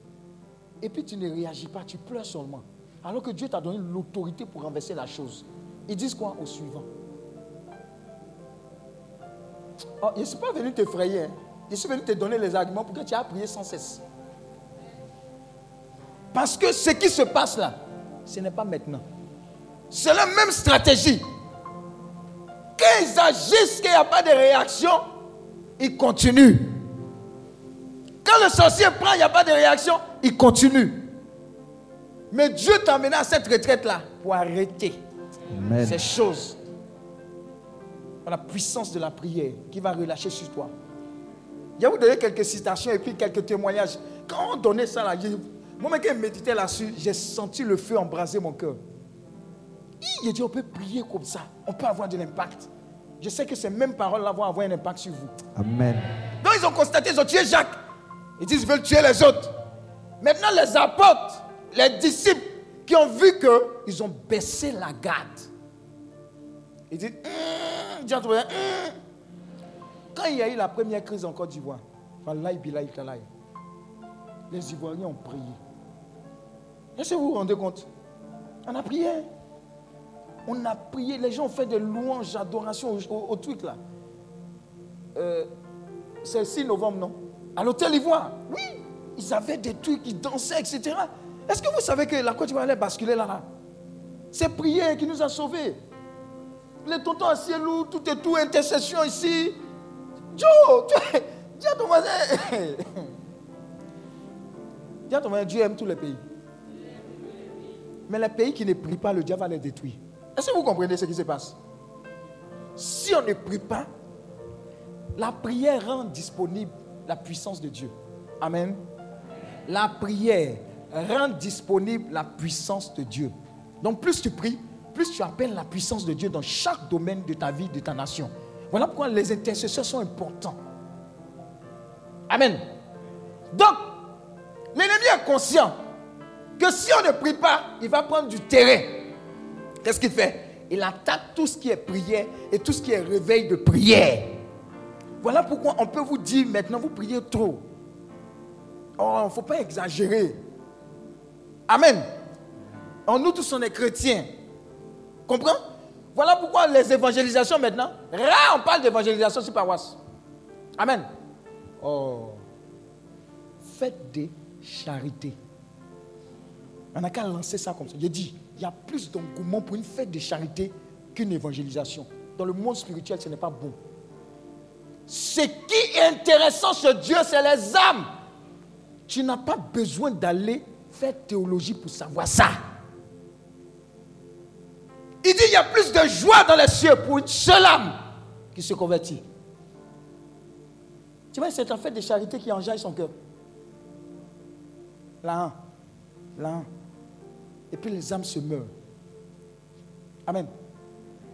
Speaker 2: et puis tu ne réagis pas, tu pleures seulement. Alors que Dieu t'a donné l'autorité pour renverser la chose. Ils disent quoi au suivant? Oh, Je ne suis pas venu t'effrayer. Hein. Je suis venu te donner les arguments pour que tu aies prié sans cesse. Parce que ce qui se passe là, ce n'est pas maintenant. C'est la même stratégie. Quand ils agissent, qu'il n'y a pas de réaction, ils continuent. Quand le sorcier prend, il n'y a pas de réaction, il continue. Mais Dieu t'a amené à cette retraite-là pour arrêter ces choses. La puissance de la prière qui va relâcher sur toi. Je vais vous donner quelques citations et puis quelques témoignages. Quand on donnait ça là, moi, quand je méditais là-dessus, j'ai senti le feu embraser mon cœur. Il dit, on peut prier comme ça. On peut avoir de l'impact. Je sais que ces mêmes paroles-là vont avoir un impact sur vous.
Speaker 3: Amen.
Speaker 2: Donc ils ont constaté, ils ont tué Jacques. Ils disent, ils veulent tuer les autres. Maintenant, les apôtres, les disciples qui ont vu qu'ils ont baissé la garde. Ils disent, hum, hum. quand il y a eu la première crise en Côte d'Ivoire, les Ivoiriens ont prié. Est-ce que vous vous rendez compte On a prié. On a prié. Les gens ont fait des louanges, d'adoration au, truc là. Euh, c'est le 6 novembre, non? À l'hôtel Ivoire. Oui. Ils avaient des trucs, ils dansaient, etc. Est-ce que vous savez que la Côte d'Ivoire allait basculer là, là? C'est prière qui nous a sauvés. Les tontons à cielou, tout et tout, intercession ici. Joe, dis à ton voisin. [laughs] dis à ton voisin, Dieu aime tous les pays. Mais les pays qui ne prient pas, le diable les détruire. Est-ce que vous comprenez ce qui se passe? Si on ne prie pas, la prière rend disponible la puissance de Dieu. Amen. La prière rend disponible la puissance de Dieu. Donc plus tu pries, plus tu appelles la puissance de Dieu dans chaque domaine de ta vie, de ta nation. Voilà pourquoi les intercesseurs sont importants. Amen. Donc, l'ennemi est conscient que si on ne prie pas, il va prendre du terrain. Qu'est-ce qu'il fait? Il attaque tout ce qui est prière et tout ce qui est réveil de prière. Voilà pourquoi on peut vous dire maintenant, vous priez trop. Oh, il ne faut pas exagérer. Amen. On nous tous, on est chrétiens. Comprends? Voilà pourquoi les évangélisations maintenant, rare on parle d'évangélisation sur paroisse. Amen. Oh. Faites des charités. On n'a qu'à lancer ça comme ça. J'ai dit, il y a plus d'engouement pour une fête de charité qu'une évangélisation. Dans le monde spirituel, ce n'est pas bon. Ce qui est intéressant chez Dieu, c'est les âmes. Tu n'as pas besoin d'aller faire théologie pour savoir ça. Il dit il y a plus de joie dans les cieux pour une seule âme qui se convertit. Tu vois, c'est un fait de charité qui enjaille son cœur. Là, là. Et puis les âmes se meurent. Amen.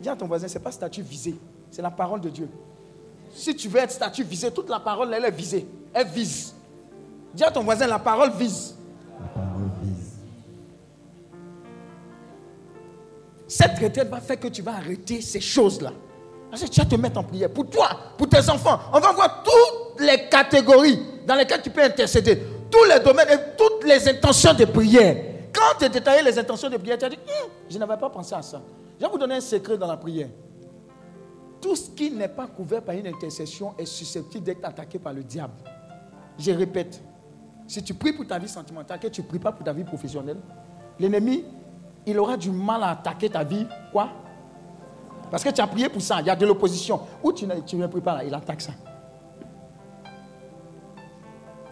Speaker 2: Dis à ton voisin, ce n'est pas statut visé, c'est la parole de Dieu. Si tu veux être statut visé, toute la parole, elle est visée. Elle vise. Dis à ton voisin, la parole vise. La parole vise. Cette retraite va faire que tu vas arrêter ces choses-là. Parce que tu vas te mettre en prière pour toi, pour tes enfants. On va voir toutes les catégories dans lesquelles tu peux intercéder. Tous les domaines et toutes les intentions de prière. Quand tu as détaillé les intentions de prière, tu as dit, hum, je n'avais pas pensé à ça. Je vais vous donner un secret dans la prière. Tout ce qui n'est pas couvert par une intercession est susceptible d'être attaqué par le diable. Je répète, si tu pries pour ta vie sentimentale, que tu ne pries pas pour ta vie professionnelle, l'ennemi, il aura du mal à attaquer ta vie. Quoi? Parce que tu as prié pour ça, il y a de l'opposition. Ou tu, tu ne pries pas il attaque ça.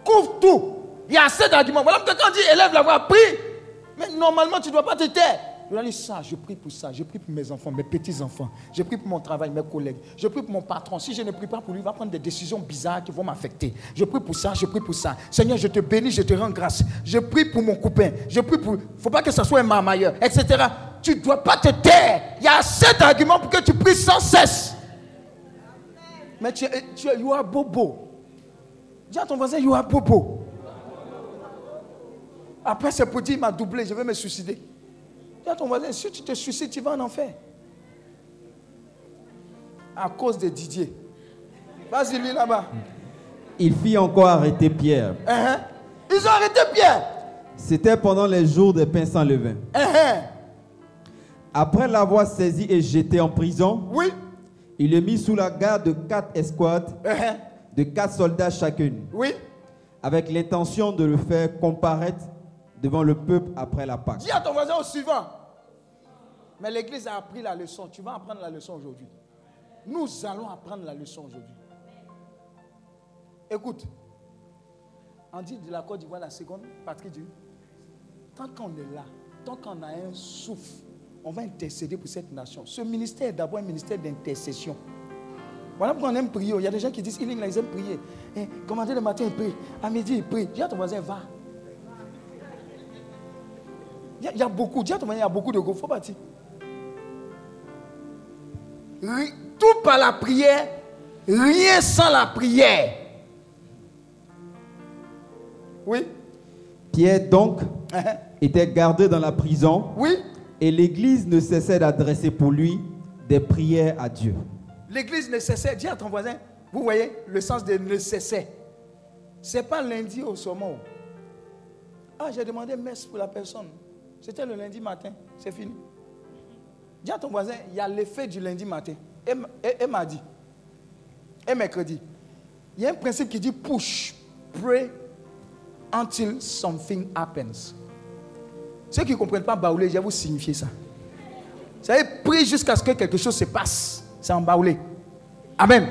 Speaker 2: Couvre tout. Il y a assez d'arguments. Voilà pourquoi quand on dit élève la voix, prie. Mais normalement, tu ne dois pas te taire. Je dis ça, je prie pour ça, je prie pour mes enfants, mes petits-enfants, je prie pour mon travail, mes collègues, je prie pour mon patron. Si je ne prie pas pour lui, il va prendre des décisions bizarres qui vont m'affecter. Je prie pour ça, je prie pour ça. Seigneur, je te bénis, je te rends grâce. Je prie pour mon copain, je prie pour. Il ne faut pas que ce soit un marmailleur, etc. tu ne dois pas te taire. Il y a assez d'arguments pour que tu pries sans cesse. Mais tu, es- tu es, you are bobo. Dis à ton voisin, you are bobo. Après, c'est pour dire, il m'a doublé, je vais me suicider. Dis à ton voisin, si tu te suicides, tu vas en enfer. À cause de Didier. Vas-y, lui là-bas.
Speaker 3: Il fit encore arrêter Pierre.
Speaker 2: Hein. Ils ont arrêté Pierre.
Speaker 3: C'était pendant les jours des pains sans levain.
Speaker 2: Hein.
Speaker 3: Après l'avoir saisi et jeté en prison,
Speaker 2: Oui.
Speaker 3: il le mit sous la garde de quatre escouades,
Speaker 2: hein.
Speaker 3: de quatre soldats chacune,
Speaker 2: Oui.
Speaker 3: avec l'intention de le faire comparaître devant le peuple après la Pâque.
Speaker 2: Dis à ton voisin au suivant. Mais l'église a appris la leçon. Tu vas apprendre la leçon aujourd'hui. Nous allons apprendre la leçon aujourd'hui. Écoute. Andy de la Côte d'Ivoire, la seconde, Patrick dit Tant qu'on est là, tant qu'on a un souffle, on va intercéder pour cette nation. Ce ministère est d'abord un ministère d'intercession. Voilà pourquoi on aime prier. Il y a des gens qui disent ils aiment prier. Eh, commander le matin, ils prient. À midi, ils prient. Dis à ton voisin, va. Il y, a- il y a beaucoup, dis à ton il y a beaucoup de go. Faut partir. Tout par la prière, rien sans la prière. Oui.
Speaker 3: Pierre donc
Speaker 2: hein.
Speaker 3: était gardé dans la prison
Speaker 2: Oui.
Speaker 3: et l'Église ne cessait d'adresser pour lui des prières à Dieu.
Speaker 2: L'église ne cessait. Dis à ton voisin, vous voyez le sens de ne cessait. Ce n'est pas lundi au saumon. Ah, j'ai demandé messe pour la personne. C'était le lundi matin. C'est fini. Dis à ton voisin, il y a l'effet du lundi matin. Et, m- et- mercredi. Il y a un principe qui dit push, pray until something happens. Ceux qui ne comprennent pas baoulé, je vais vous signifier ça. Vous savez, prie jusqu'à ce que quelque chose se passe. C'est en baoulé. Amen.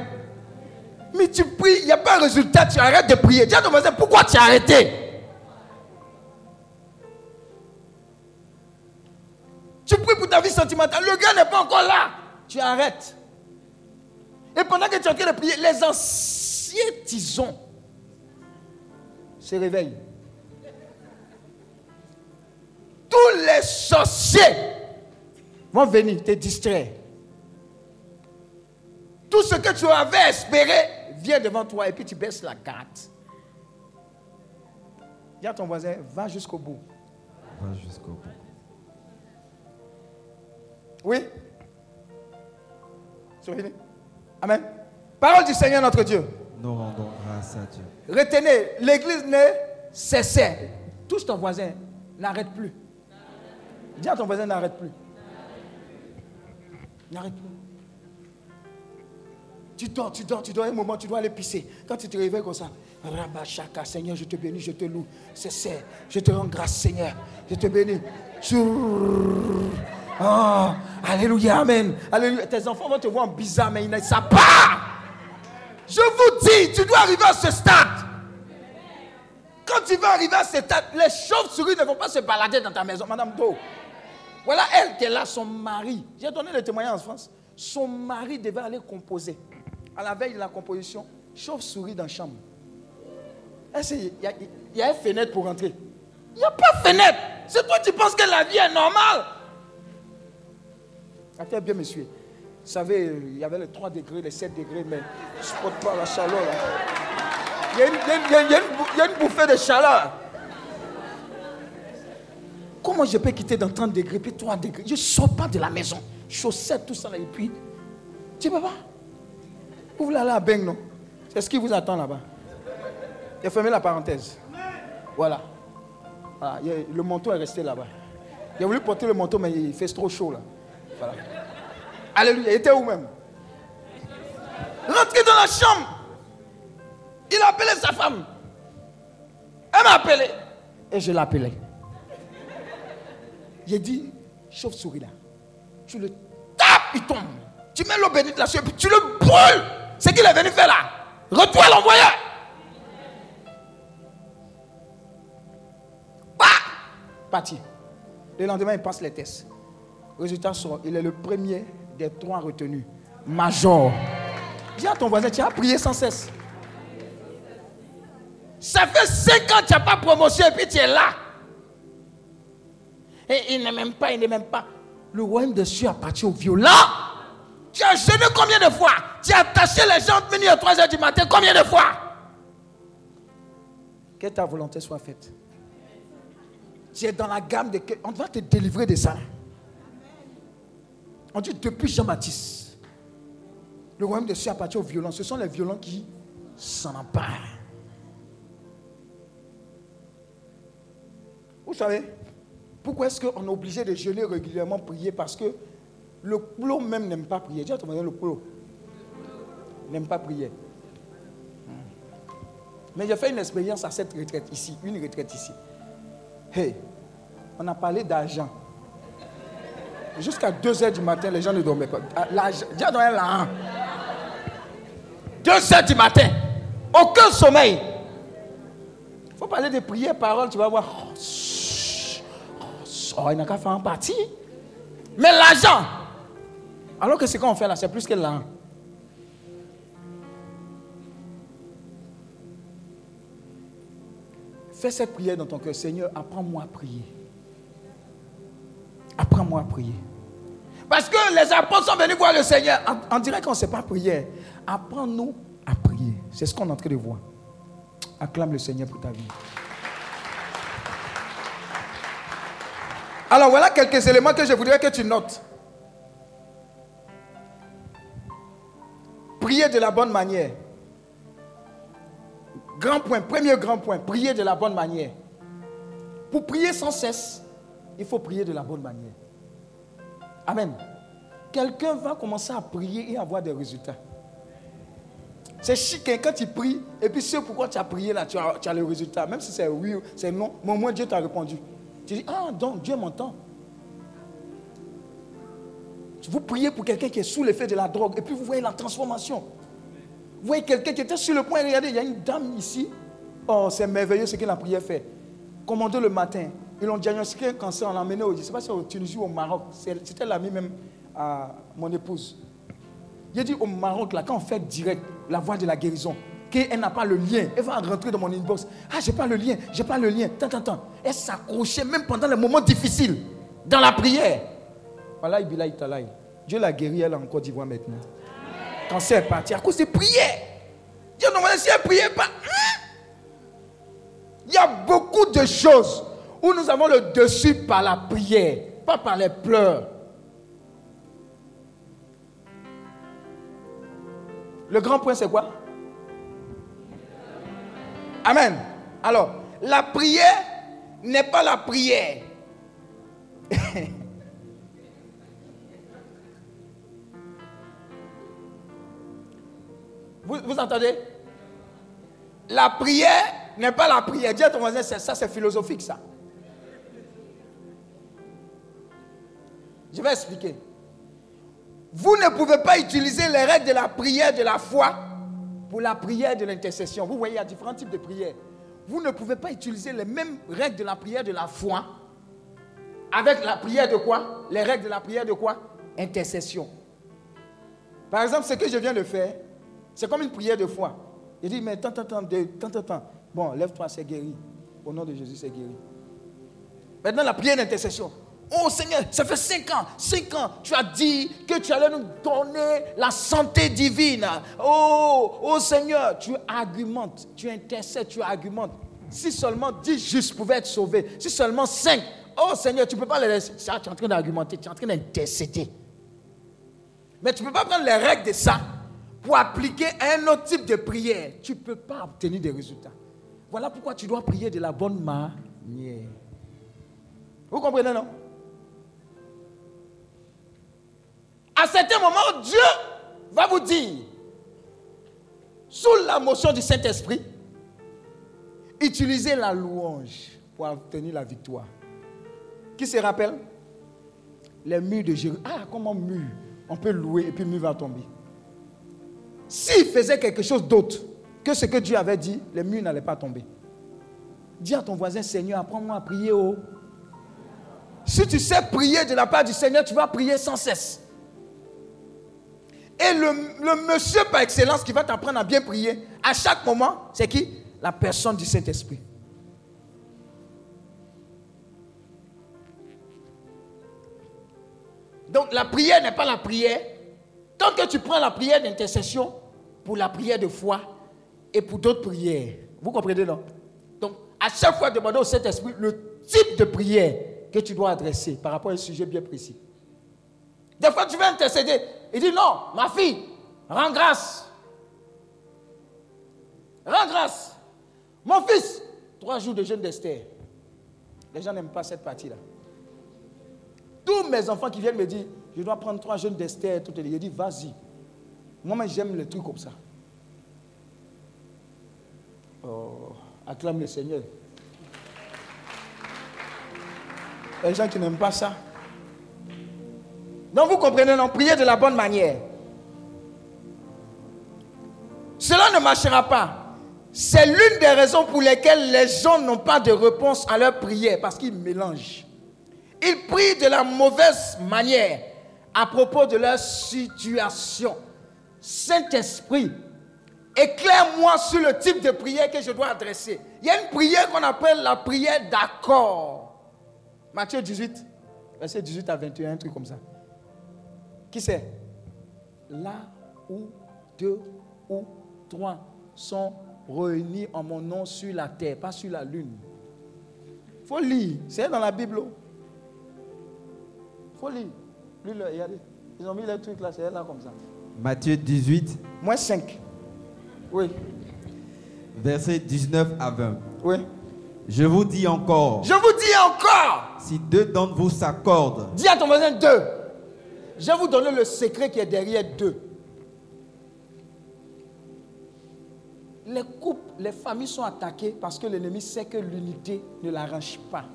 Speaker 2: Mais tu pries, il n'y a pas un résultat, tu arrêtes de prier. Dis à ton voisin, pourquoi tu as arrêté? Tu pries pour ta vie sentimentale, le gars n'est pas encore là. Tu arrêtes. Et pendant que tu es en train de prier, les anciens tisons se réveillent. Tous les sorciers vont venir te distraire. Tout ce que tu avais espéré vient devant toi et puis tu baisses la garde. Dis à ton voisin, va jusqu'au bout.
Speaker 3: Va jusqu'au bout.
Speaker 2: Oui fini Amen. Parole du Seigneur notre Dieu.
Speaker 3: Nous rendons grâce à Dieu.
Speaker 2: Retenez, l'église ne cessait. Touche ton voisin, n'arrête plus. Dis à ton voisin, n'arrête plus. N'arrête plus. Tu dors, tu dors, tu dors un moment, tu dois aller pisser. Quand tu te réveilles comme ça, Rabachaka, Seigneur, je te bénis, je te loue. C'est je te rends grâce, Seigneur. Je te bénis. Oh, alléluia, amen. Alléluia. Tes enfants vont te voir bizarre, mais ils ne savent pas. Je vous dis, tu dois arriver à ce stade. Quand tu vas arriver à ce stade, les chauves-souris ne vont pas se balader dans ta maison, Madame Do. Voilà elle qui est là, son mari. J'ai donné le témoignage en France. Son mari devait aller composer. À la veille de la composition, chauve-souris dans la chambre. Il y a une fenêtre pour rentrer Il n'y a pas de fenêtre. C'est toi qui penses que la vie est normale. Attends bien, monsieur. Vous savez, il y avait les 3 degrés, les 7 degrés, mais je ne supporte pas la chaleur. Il y, a une, il y a une- bouffée de chaleur. Comment je peux quitter dans 30 degrés, puis 3 degrés? Je ne sors pas de la maison. Chaussettes, tout ça, là, et puis. Tu pas Vous voulez aller à Beng, non? C'est ce qui vous attend là-bas. J'ai fermé la parenthèse. Voilà. Voilà, le manteau est resté là-bas. Il a voulu porter le manteau, mais il fait trop chaud là. Alléluia. Il était où même? Rentrez dans la chambre. Il a appelé sa femme. Elle m'a appelé. Et je l'ai appelé. J'ai dit, chauve-souris là. Tu le tapes, il tombe. Tu mets l'eau bénite là-dessus et puis tu le brûles. C'est qu'il est venu faire là. Retourne l'envoyeur. Bah Parti. Le lendemain, il passe les tests. Résultat sort, il est le premier des trois retenus. Major. Dis à ton voisin, tu as prié sans cesse. Ça fait cinq ans que tu n'as pas promotion et puis tu es là. Et il n'est même pas, il n'est même pas. Le royaume des cieux appartient aux violents. Tu as jeûné combien de fois? Tu as attaché les gens venus à 3 h du matin combien de fois? Que ta volonté soit faite. Tu es dans la gamme de... On va te délivrer de ça. On dit depuis Jean-Baptiste, le royaume des cieux appartient aux violents. Ce sont les violents qui s'en emparent. Vous savez, pourquoi est-ce qu'on est obligé de jeûner régulièrement, prier? Parce que le plot même n'aime pas prier. Dis à ton le plot. N'aime pas prier. Mais j'ai fait une expérience à cette retraite ici, une retraite ici. Hey, on a parlé d'argent. Jusqu'à 2 heures du matin, les gens ne dormaient pas. Ah, j'ai donné là. 2 heures du matin. Aucun sommeil. Il faut parler de prière, parole, tu vas voir. Oh, oh, il n'a qu'à faire en partie. Mais l'argent, alors que ce qu'on fait là, c'est plus que l'argent. Fais cette prière dans ton cœur. Seigneur, apprends-moi à prier. Apprends-moi à prier. Parce que les apôtres sont venus voir le Seigneur. On, dirait qu'on ne sait pas prier. Apprends-nous à prier. C'est ce qu'on est en train de voir. Acclame le Seigneur pour ta vie. Alors voilà quelques éléments que je voudrais que tu notes. Prier de la bonne manière. Grand point, premier grand point, prier de la bonne manière. Pour prier sans cesse, il faut prier de la bonne manière. Amen. Quelqu'un va commencer à prier et avoir des résultats. C'est chic quand tu pries et puis ce pourquoi tu as prié là, tu as, tu as le résultat. Même si c'est oui, c'est non, mais au moins Dieu t'a répondu. Tu dis, ah donc Dieu m'entend. Vous priez pour quelqu'un qui est sous l'effet de la drogue et puis vous voyez la transformation. Vous voyez quelqu'un qui était sur le point, regardez, il y a une dame ici. Oh, c'est merveilleux ce que la prière fait. Commandez le matin, ils l'ont diagnostiqué un cancer, on l'a emmené au, je sais pas si au Tunisie ou au Maroc. C'était l'ami même à mon épouse. Il a dit au Maroc, là, quand on fait direct la voie de la guérison, qu'elle n'a pas le lien, elle va rentrer dans mon inbox. Ah, j'ai pas le lien, j'ai pas le lien. Tant, tant, tant. Elle s'accrochait même pendant les moments difficiles, dans la prière. Voilà, Dieu l'a guéri, elle est en Côte d'Ivoire maintenant. Cancer est parti à cause des prières. Dieu non, si elle priait pas. Hein? Il y a beaucoup de choses où nous avons le dessus par la prière, pas par les pleurs. Le grand point, c'est quoi? Amen. Alors, la prière n'est pas la prière. [laughs] vous, vous entendez? La prière n'est pas la prière. Dis à ton voisin, ça c'est philosophique ça. Je vais expliquer. Vous ne pouvez pas utiliser les règles de la prière de la foi pour la prière de l'intercession. Vous voyez, il y a différents types de prières. Vous ne pouvez pas utiliser les mêmes règles de la prière de la foi avec la prière de quoi? Les règles de la prière de quoi? Intercession. Par exemple, ce que je viens de faire, c'est comme une prière de foi. Il dit, mais tant, tant, tant, tant, tant, tant. Bon, lève-toi, c'est guéri. Au nom de Jésus, c'est guéri. Maintenant, la prière d'intercession. Oh Seigneur, ça fait cinq ans, cinq ans, tu as dit que tu allais nous donner la santé divine. Oh, oh Seigneur, tu argumentes, tu intercèdes, tu argumentes. Si seulement dix justes pouvaient être sauvés, si seulement cinq, oh Seigneur, tu ne peux pas les laisser. Ça, tu es en train d'argumenter, tu es en train d'intercéder. Mais tu ne peux pas prendre les règles de ça pour appliquer un autre type de prière. Tu ne peux pas obtenir des résultats. Voilà pourquoi tu dois prier de la bonne manière. Vous comprenez, non? À certains moments, Dieu va vous dire, sous la motion du Saint-Esprit, utilisez la louange pour obtenir la victoire. Qui se rappelle? Les murs de Jérusalem. Ah, comment mur On peut louer et puis le mur va tomber. S'il faisait quelque chose d'autre que ce que Dieu avait dit, les murs n'allaient pas tomber. Dis à ton voisin, Seigneur, apprends-moi à prier. Oh. Si tu sais prier de la part du Seigneur, tu vas prier sans cesse. Et le, monsieur par excellence qui va t'apprendre à bien prier, à chaque moment, c'est qui? La personne du Saint-Esprit. Donc la prière n'est pas la prière. Tant que tu prends la prière d'intercession pour la prière de foi et pour d'autres prières. Vous comprenez, non? Donc, à chaque fois, demandez au Saint-Esprit le type de prière que tu dois adresser par rapport à un sujet bien précis. Des fois, tu veux intercéder. Il dit non, ma fille, rends grâce. Rends grâce. Mon fils, trois jours de jeûne d'Esther. Les gens n'aiment pas cette partie-là. Tous mes enfants qui viennent me dire, je dois prendre trois jeûnes d'Esther, tout je dis, vas-y. Moi, j'aime les trucs comme ça. Oh, acclame le Seigneur. Les gens qui n'aiment pas ça. Donc vous comprenez, non, priez de la bonne manière. Cela ne marchera pas. C'est l'une des raisons pour lesquelles les gens n'ont pas de réponse à leur prière, parce qu'ils mélangent. Ils prient de la mauvaise manière à propos de leur situation. Saint-Esprit, éclaire-moi sur le type de prière que je dois adresser. Il y a une prière qu'on appelle la prière d'accord. Matthieu 18, verset 18 à 21, un truc comme ça. Qui c'est? Là où deux ou trois sont réunis en mon nom sur la terre, pas sur la lune. faut lire. C'est dans la Bible. faut lire. regardez. Ils ont mis les trucs là, c'est là comme ça.
Speaker 3: Matthieu 18.
Speaker 2: Moins 5. Oui.
Speaker 3: Verset 19 à 20.
Speaker 2: Oui.
Speaker 3: Je vous dis encore.
Speaker 2: Je vous dis encore.
Speaker 3: Si deux d'entre vous s'accordent.
Speaker 2: Dis à ton voisin deux. Je vais vous donner le secret qui est derrière deux. Les couples, les familles sont attaquées parce que l'ennemi sait que l'unité ne l'arrange pas.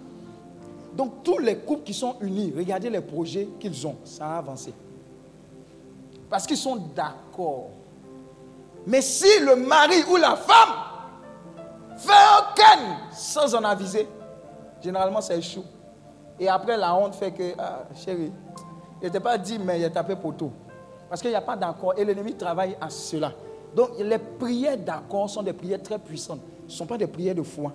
Speaker 2: Donc tous les couples qui sont unis, regardez les projets qu'ils ont, ça a avancé. Parce qu'ils sont d'accord. Mais si le mari ou la femme fait un ken sans en aviser, généralement ça échoue. Et après la honte fait que, ah, chérie, il n'était pas dit, mais il a tapé poteau. Parce qu'il n'y a pas d'accord. Et l'ennemi travaille à cela. Donc les prières d'accord sont des prières très puissantes. Ce ne sont pas des prières de foi.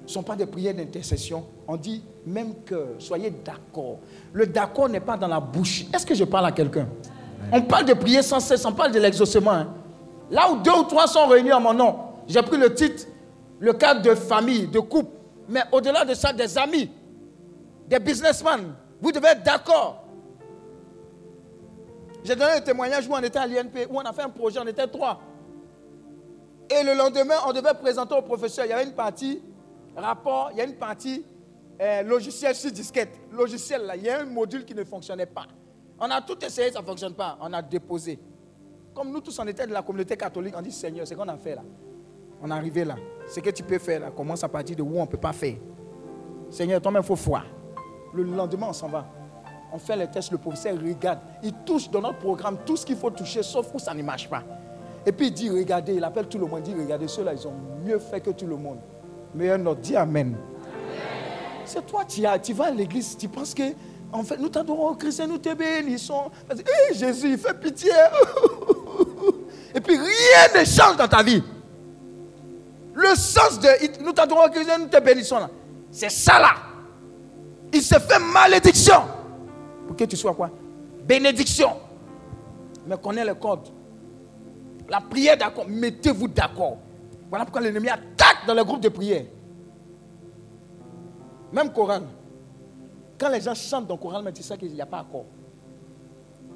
Speaker 2: Ce ne sont pas des prières d'intercession. On dit même que soyez d'accord. Le d'accord n'est pas dans la bouche. Est-ce que je parle à quelqu'un? On parle de prière sans cesse, on parle de l'exaucement. Hein. Là où deux ou trois sont réunis en mon nom, j'ai pris le titre, le cadre de famille, de couple. Mais au-delà de ça, des amis, des businessmen. Vous devez être d'accord. J'ai donné un témoignage où on était à l'INP, où on a fait un projet, on était trois. Et le lendemain, on devait présenter au professeur. Il y avait une partie rapport, il y a une partie euh, logiciel sur disquette. Logiciel, là, il y a un module qui ne fonctionnait pas. On a tout essayé, ça ne fonctionne pas. On a déposé. Comme nous tous, on était de la communauté catholique, on dit Seigneur, c'est qu'on a fait là. On est arrivé là. Ce que tu peux faire là, commence à partir de où on ne peut pas faire. Seigneur, toi-même, il faut foi. Le lendemain, on s'en va. On fait les tests, le professeur regarde. Il touche dans notre programme tout ce qu'il faut toucher, sauf où ça ne marche pas. Et puis il dit, regardez, il appelle tout le monde, il dit, regardez, ceux-là, ils ont mieux fait que tout le monde. Mais un autre dit Amen. C'est toi, tu, tu vas à l'église, tu penses que, en fait, nous t'adorons, Christ, nous te bénissons. Hé, Jésus, il fait pitié. [laughs] Et puis rien ne change dans ta vie. Le sens de nous t'adorons, Christ, nous te bénissons. C'est ça là. Il se fait malédiction que tu sois quoi? Bénédiction. Mais connais le code. La prière d'accord. Mettez-vous d'accord. Voilà pourquoi l'ennemi attaque dans le groupe de prière. Même chorale. Quand les gens chantent dans chorale, mais tu sais qu'il n'y a pas accord.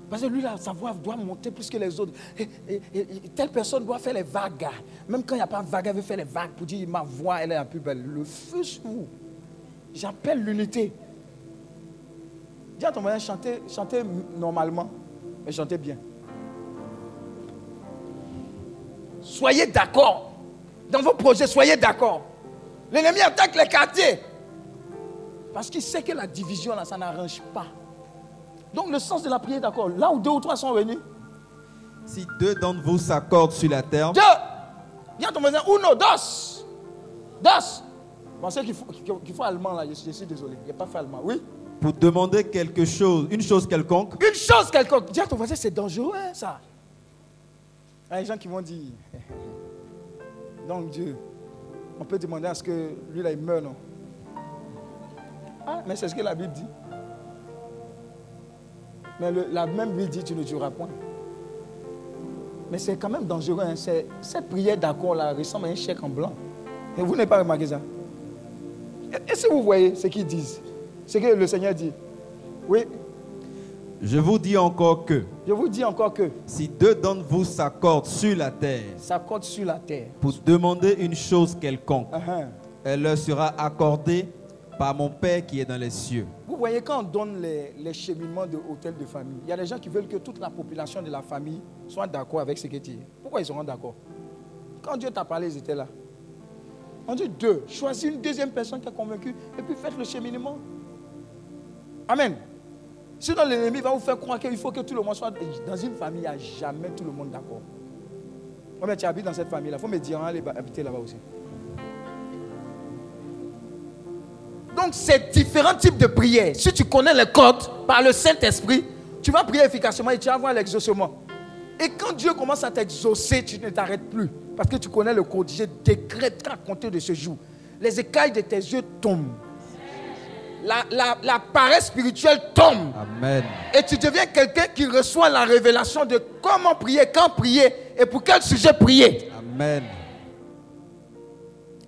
Speaker 2: Parce que lui, là, sa voix doit monter plus que les autres. Et, telle personne doit faire les vagues. Même quand il n'y a pas de vague, elle veut faire les vagues pour dire ma voix, elle est la plus belle. Le feu sur vous. J'appelle l'unité. Dis à ton moyen, chanter, chanter normalement, mais chanter bien. Soyez d'accord. Dans vos projets, soyez d'accord. L'ennemi attaque les quartiers. Parce qu'il sait que la division, là, ça n'arrange pas. Donc le sens de la prière, d'accord. Là où deux ou trois sont venus.
Speaker 3: Si deux d'entre vous s'accordent sur la terre.
Speaker 2: Deux. Viens ton voisin. Uno, dos. Dos. Pensez qu'il faut, qu'il faut allemand là. Je suis, désolé. Il n'y a pas fait allemand. Oui
Speaker 3: pour demander quelque chose, une chose quelconque.
Speaker 2: Une chose quelconque. Dis à ton voisin, c'est dangereux, hein, ça. Il y a des gens qui vont dire, [laughs] donc Dieu, on peut demander à ce que lui là, il meure, non? Ah, mais c'est ce que la Bible dit. Mais la même Bible dit tu ne tueras point. Mais c'est quand même dangereux. hein. Cette prière d'accord là ressemble à un chèque en blanc. Et vous n'avez pas remarqué ça? Et- Est-ce que vous voyez ce qu'ils disent? Ce que le Seigneur dit. Oui,
Speaker 3: Je vous dis encore que
Speaker 2: je vous dis encore que
Speaker 3: si deux d'entre vous s'accordent sur la terre
Speaker 2: compte sur la terre.
Speaker 3: pour demander une chose quelconque,
Speaker 2: ah.
Speaker 3: elle leur sera accordée par mon Père qui est dans les cieux.
Speaker 2: Vous voyez, quand on donne les, les cheminements de hôtel de famille, il y a des gens qui veulent que toute la population de la famille soit d'accord avec ce que tu dis. Pourquoi ils seront d'accord? Quand Dieu t'a parlé, ils étaient là. On dit deux. Choisis une deuxième personne qui est convaincue et puis faites le cheminement. Amen. Sinon, l'ennemi va vous faire croire qu'il faut que tout le monde soit. Dans une famille, il n'y a jamais tout le monde d'accord. Oh, mais tu habites dans cette famille-là. Il faut me dire, hein, allez habiter là-bas aussi. Donc, c'est différents types de prières. Si tu connais les codes par le Saint-Esprit, tu vas prier efficacement et tu vas avoir l'exaucement. Et quand Dieu commence à t'exaucer, tu ne t'arrêtes plus. Parce que tu connais le code. Je décrète qu'à compter de ce jour, les écailles de tes yeux tombent. La, la, la paresse spirituelle tombe.
Speaker 3: Amen.
Speaker 2: Et tu deviens quelqu'un qui reçoit la révélation de comment prier, quand prier et pour quel sujet prier.
Speaker 3: Amen.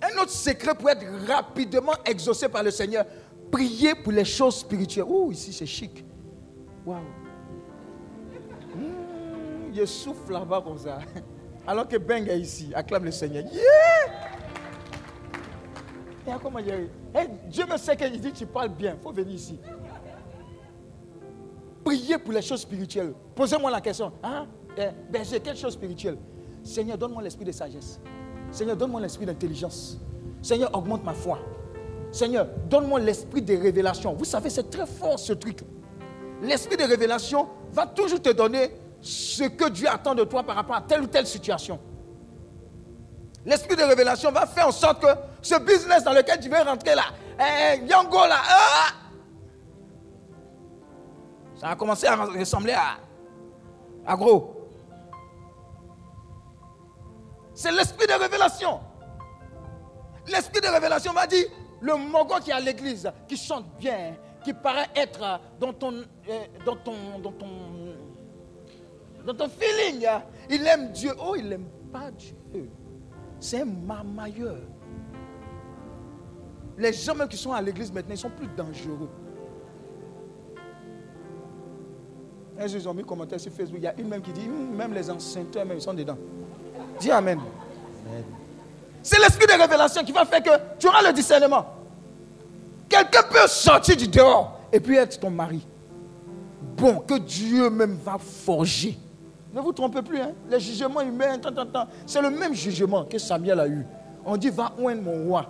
Speaker 2: Un autre secret pour être rapidement exaucé par le Seigneur, prier pour les choses spirituelles. Ouh, ici c'est chic. Waouh. Hmm, je souffle là-bas comme ça. Alors que Beng est ici, acclame le Seigneur. Yeah! Comment? Hey, Dieu me sait qu'il dit tu parles bien, il faut venir ici. Priez pour les choses spirituelles. Posez-moi la question. Hein? Eh, berger, quelle chose spirituelle Seigneur, donne-moi l'esprit de sagesse. Seigneur, donne-moi l'esprit d'intelligence. Seigneur, augmente ma foi. Seigneur, donne-moi l'esprit de révélation. Vous savez, c'est très fort ce truc. L'esprit de révélation va toujours te donner ce que Dieu attend de toi par rapport à telle ou telle situation. L'esprit de révélation va faire en sorte que ce business dans lequel tu veux rentrer là, eh, Yango là, ah, ça a commencé à ressembler à, gros. C'est l'esprit de révélation. L'esprit de révélation va dire, le mogo qui est à l'église, qui chante bien, qui paraît être dans ton, euh, dans ton, dans ton, dans ton feeling, il aime Dieu. Oh, il n'aime pas Dieu. C'est un marmailleur. Les gens même qui sont à l'église maintenant, ils sont plus dangereux. Ils ont mis un commentaire sur Facebook. Il y a une même qui dit, Hum, même les enceintes, même, ils sont dedans. Dis Amen. C'est l'esprit de révélation qui va faire que tu auras le discernement. Quelqu'un peut sortir du dehors et puis être ton mari. Bon, que Dieu même va forger. Ne vous trompez plus, hein? les jugements humains, tant, tant, tant, c'est le même jugement que Samuel a eu. On dit, va oindre mon roi.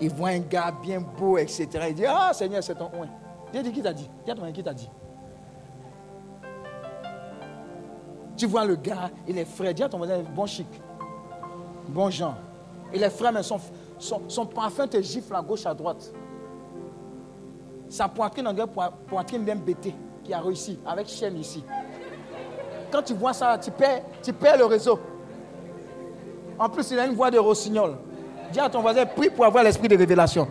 Speaker 2: Il voit un gars bien beau, etc. Il dit, ah Seigneur, c'est ton oint. Dieu dit, qui t'a dit qui t'a dit Tu vois le gars, il est frais. Dis à ton voisin, bon chic, bon genre. Il est frais, mais son, parfum te gifle à gauche, à droite. Sa poitrine, dirait poi- poitrine bêté qui a réussi, avec chaîne ici. Quand tu vois ça, tu perds, tu perds le réseau. En plus, il a une voix de rossignol. Dis à ton voisin, prie pour avoir l'esprit de révélation.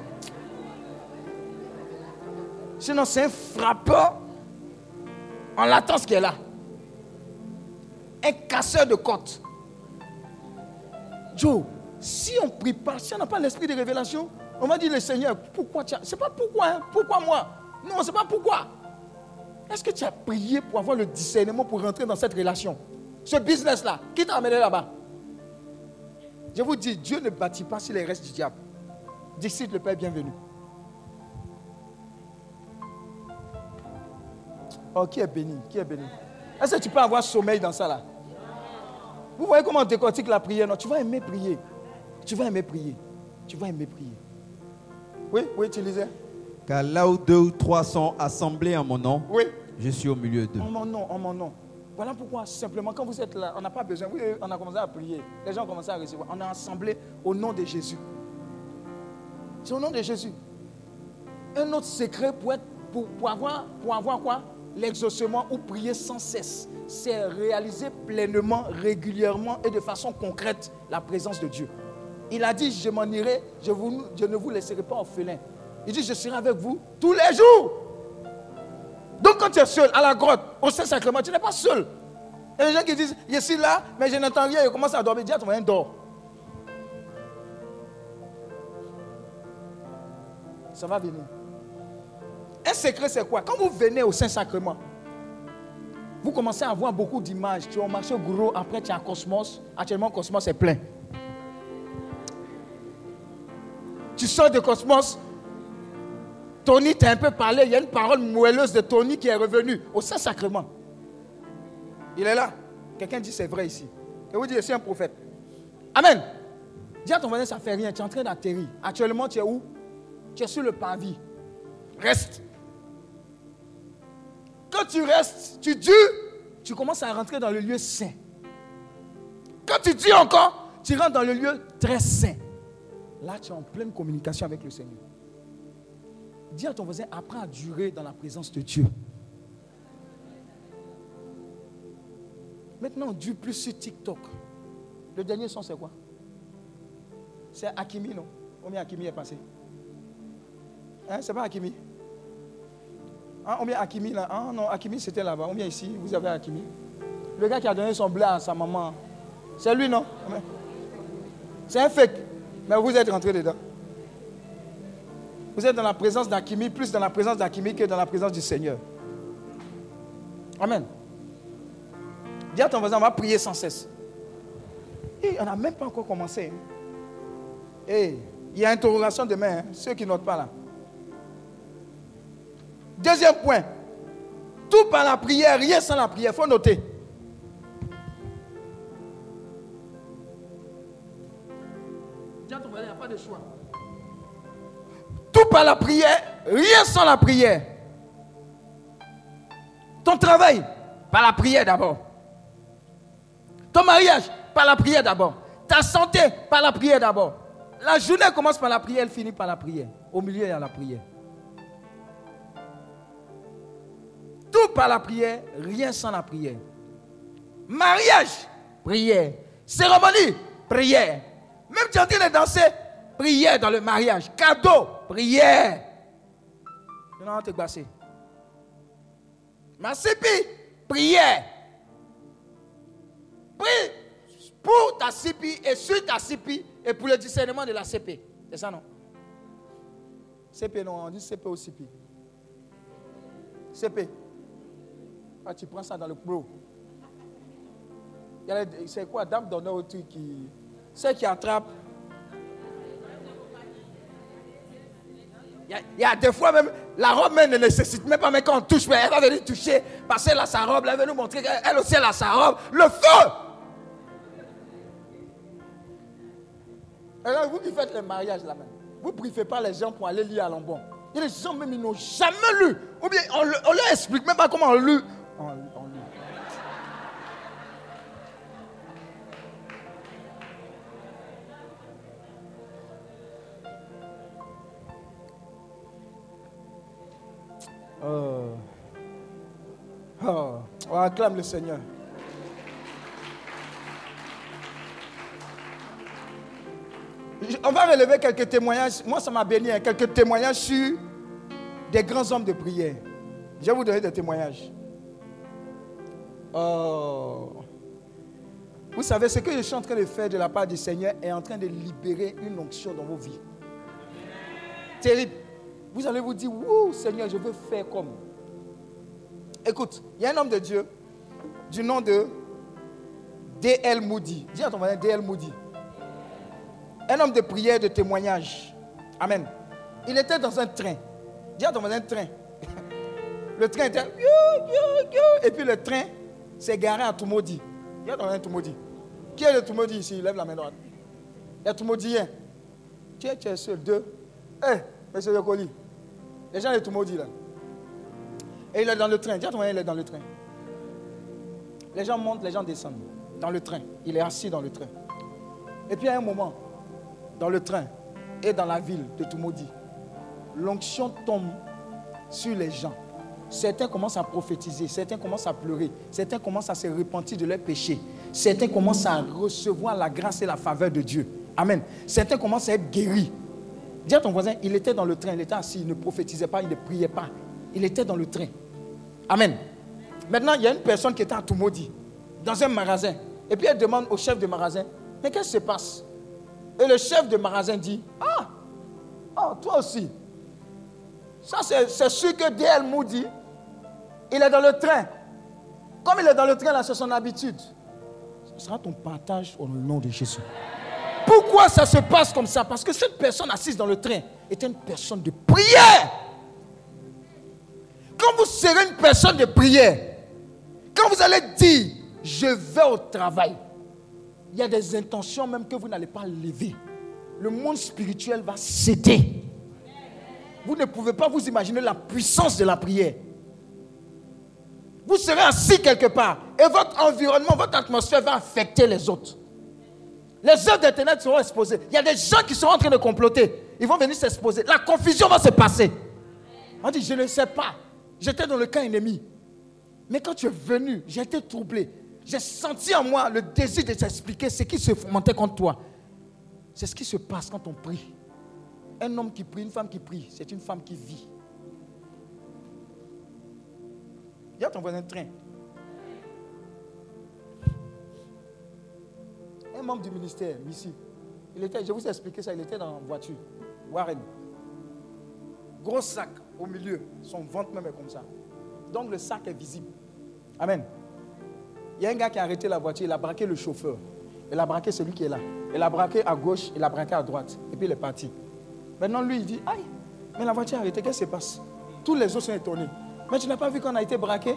Speaker 2: Sinon, c'est un frappeur en latence qui est là. Un casseur de côte. Joe, si on ne prie pas, si on n'a pas l'esprit de révélation, on va dire le Seigneur, pourquoi tu as. C'est pas pourquoi, hein, pourquoi moi? Non, c'est pas pourquoi. Est-ce que tu as prié pour avoir le discernement pour rentrer dans cette relation? Ce business-là, qui t'a amené là-bas? Je vous dis, Dieu ne bâtit pas sur les restes du diable. D'ici le Père bienvenu. Oh, qui est béni Qui est béni Est-ce que tu peux avoir sommeil dans ça là? Vous voyez comment on décortique la prière? Non, tu vas aimer prier. Tu vas aimer prier. Tu vas aimer prier. Oui, oui, tu lisais?
Speaker 3: Car là où deux ou trois sont assemblés en mon nom,
Speaker 2: Oui.
Speaker 3: je suis au milieu d'eux.
Speaker 2: En mon nom, en mon nom. Voilà pourquoi, simplement, quand vous êtes là, on n'a pas besoin. On a commencé à prier. Les gens ont commencé à recevoir. On est assemblés au nom de Jésus. C'est au nom de Jésus. Un autre secret pour, être, pour, avoir, pour avoir quoi? L'exaucement ou prier sans cesse. C'est réaliser pleinement, régulièrement et de façon concrète la présence de Dieu. Il a dit, je m'en irai, je, je ne vous laisserai pas orphelin. Il dit, je serai avec vous tous les jours. Donc quand tu es seul à la grotte, au Saint-Sacrement, tu n'es pas seul. Il y a des gens qui disent, je suis là, mais je n'entends rien, je commence à dormir. Dis à ton voisin, dors. Ça va venir. Un secret, c'est quoi? Quand vous venez au Saint-Sacrement, vous commencez à avoir beaucoup d'images. Tu as marché gros, après tu as Cosmos. Actuellement, Cosmos est plein. Tu sors de Cosmos. Tony t'a un peu parlé. Il y a une parole moelleuse de Tony qui est revenue au Saint-Sacrement. Il est là. Quelqu'un dit c'est vrai ici. Et vous dites, je suis un prophète. Amen. Dis à ton voisin, ça ne fait rien. Tu es en train d'atterrir. Actuellement, tu es où? Tu es sur le parvis. Reste. Quand tu restes, tu dis, tu commences à rentrer dans le lieu saint. Quand tu dis encore, tu rentres dans le lieu très saint. Là, tu es en pleine communication avec le Seigneur. Dis à ton voisin, apprends à durer dans la présence de Dieu. Maintenant, on dure plus sur TikTok. Le dernier son, c'est quoi? C'est Akimi, non? Combien Akimi est passé? Hein, c'est pas Akimi Hein, on Akimi là? Ah non, Akimi c'était là-bas. On ici? Vous avez Akimi. Le gars qui a donné son blé à sa maman. C'est lui, non? C'est un fake. Mais vous êtes rentré dedans. Vous êtes dans la présence d'Akimi, plus dans la présence d'Akimi que dans la présence du Seigneur. Amen. Dis à ton voisin, on va prier sans cesse. Et on n'a même pas encore commencé. Et il y a interrogation demain, hein. ceux qui notent pas là. Deuxième point. Tout par la prière, rien sans la prière. Il faut noter. il n'y a pas de choix. Tout par la prière, rien sans la prière. Ton travail, par la prière d'abord. Ton mariage, par la prière d'abord. Ta santé, par la prière d'abord. La journée commence par la prière, elle finit par la prière. Au milieu, il y a la prière. Tout par la prière, rien sans la prière. Mariage, prière. Cérémonie, prière. Même es en train de danser, prière dans le mariage. Cadeau, prière. Maintenant, on te gbasser. Ma CP, prière. Prie pour ta CP et sur ta CP et pour le discernement de la CP. C'est ça, non? CP, non, on dit CP ou CP. CP. Tu prends ça dans le pro. C'est quoi, dame d'honneur truc qui. Ceux qui attrape? Il y, a, des fois même, la robe même ne nécessite même pas, mais quand on touche, mais elle va venir toucher, parce qu'elle a sa robe, elle va nous montrer qu'elle aussi elle a sa robe. Le feu! Alors vous qui faites le mariage là-bas, vous ne pas les gens pour aller lire à l'embon. Il y a des gens même, ils n'ont jamais lu. Ou bien on, on leur explique même pas comment on lit Oh. Oh. On acclame le Seigneur. On va relever quelques témoignages. Moi, ça m'a béni. Hein. quelques témoignages sur des grands hommes de prière. Je vais vous donner des témoignages. Oh. Vous savez, ce que je suis en train de faire de la part du Seigneur est en train de libérer une onction dans vos vies. Terrible. Vous allez vous dire, Ouh, Seigneur, je veux faire comme. Écoute, il y a un homme de Dieu du nom de D.L. Moody. Dis à ton voisin D.L. Moody. Un homme de prière, de témoignage. Amen. Il était dans un train. Dis à ton voisin train. [laughs] Le train était. Et puis le train c'est garé à. Il y a dans un Tumodi. Qui est le Tumodi ici? Lève la main droite. Il y a Tumodien. Tu es, tu es seul. Deux. Hey, monsieur Yokoli. Les gens de Tumodi là. Et il est dans le train. Dis à il est dans le train. Les gens montent, les gens descendent. Dans le train. Il est assis dans le train. Et puis à un moment, dans le train et dans la ville de Tumodi, l'onction tombe sur les gens. Certains commencent à prophétiser, certains commencent à pleurer, certains commencent à se repentir de leurs péchés, certains commencent à recevoir la grâce et la faveur de Dieu. Amen. Certains commencent à être guéris. Dis à ton voisin, il était dans le train, il était assis, il ne prophétisait pas, il ne priait pas. Il était dans le train. Amen. Maintenant, il y a une personne qui était à Toumoudi, dans un magasin. Et puis elle demande au chef de magasin, mais qu'est-ce qui se passe? Et le chef de magasin dit, ah, oh, toi aussi. Ça, c'est sûr que DL Moody, il est dans le train. Comme il est dans le train, là, c'est son habitude. Ce sera ton partage au nom de Jésus. Pourquoi ça se passe comme ça? Parce que cette personne assise dans le train était une personne de prière. Quand vous serez une personne de prière, quand vous allez dire, je vais au travail, il y a des intentions même que vous n'allez pas lever. Le monde spirituel va céder. Vous ne pouvez pas vous imaginer la puissance de la prière. Vous serez assis quelque part et votre environnement, votre atmosphère va affecter les autres. Les œuvres d'Internet seront exposées. Il y a des gens qui sont en train de comploter. Ils vont venir s'exposer. La confusion va se passer. On dit, je ne sais pas. J'étais dans le camp ennemi. Mais quand tu es venu, j'ai été troublé. J'ai senti en moi le désir de t'expliquer ce qui se fomentait contre toi. C'est ce qui se passe quand on prie. Un homme qui prie, une femme qui prie, c'est une femme qui vit. Y a ton voisin train. Membre du ministère, ici, il était, je vous ai expliqué ça, il était dans la voiture, Warren. Gros sac au milieu, son ventre même est comme ça. Donc le sac est visible. Amen. Il y a un gars qui a arrêté la voiture, il a braqué le chauffeur. Il a braqué celui qui est là. Il a braqué à gauche, il a braqué à droite. Et puis il est parti. Maintenant, lui, il dit Aïe, mais la voiture a arrêté, qu'est-ce qui se passe? Tous les autres sont étonnés. Mais tu n'as pas vu qu'on a été braqué?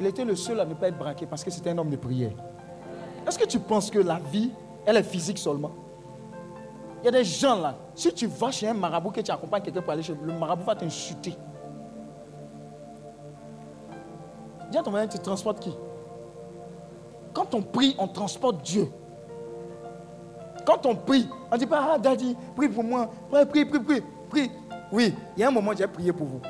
Speaker 2: Il était le seul à ne pas être braqué parce que c'était un homme de prière. Est-ce que tu penses que la vie, elle est physique seulement? Il y a des gens là, si tu vas chez un marabout que tu accompagnes quelqu'un pour aller chez le marabout va t'insulter. Dis à ton mari, tu transportes qui? Quand on prie, on transporte Dieu. Quand on prie, on ne dit pas, ah, daddy, prie pour moi. Prie, prie, prie, prie. prie. Oui, il y a un moment, j'ai prié pour vous.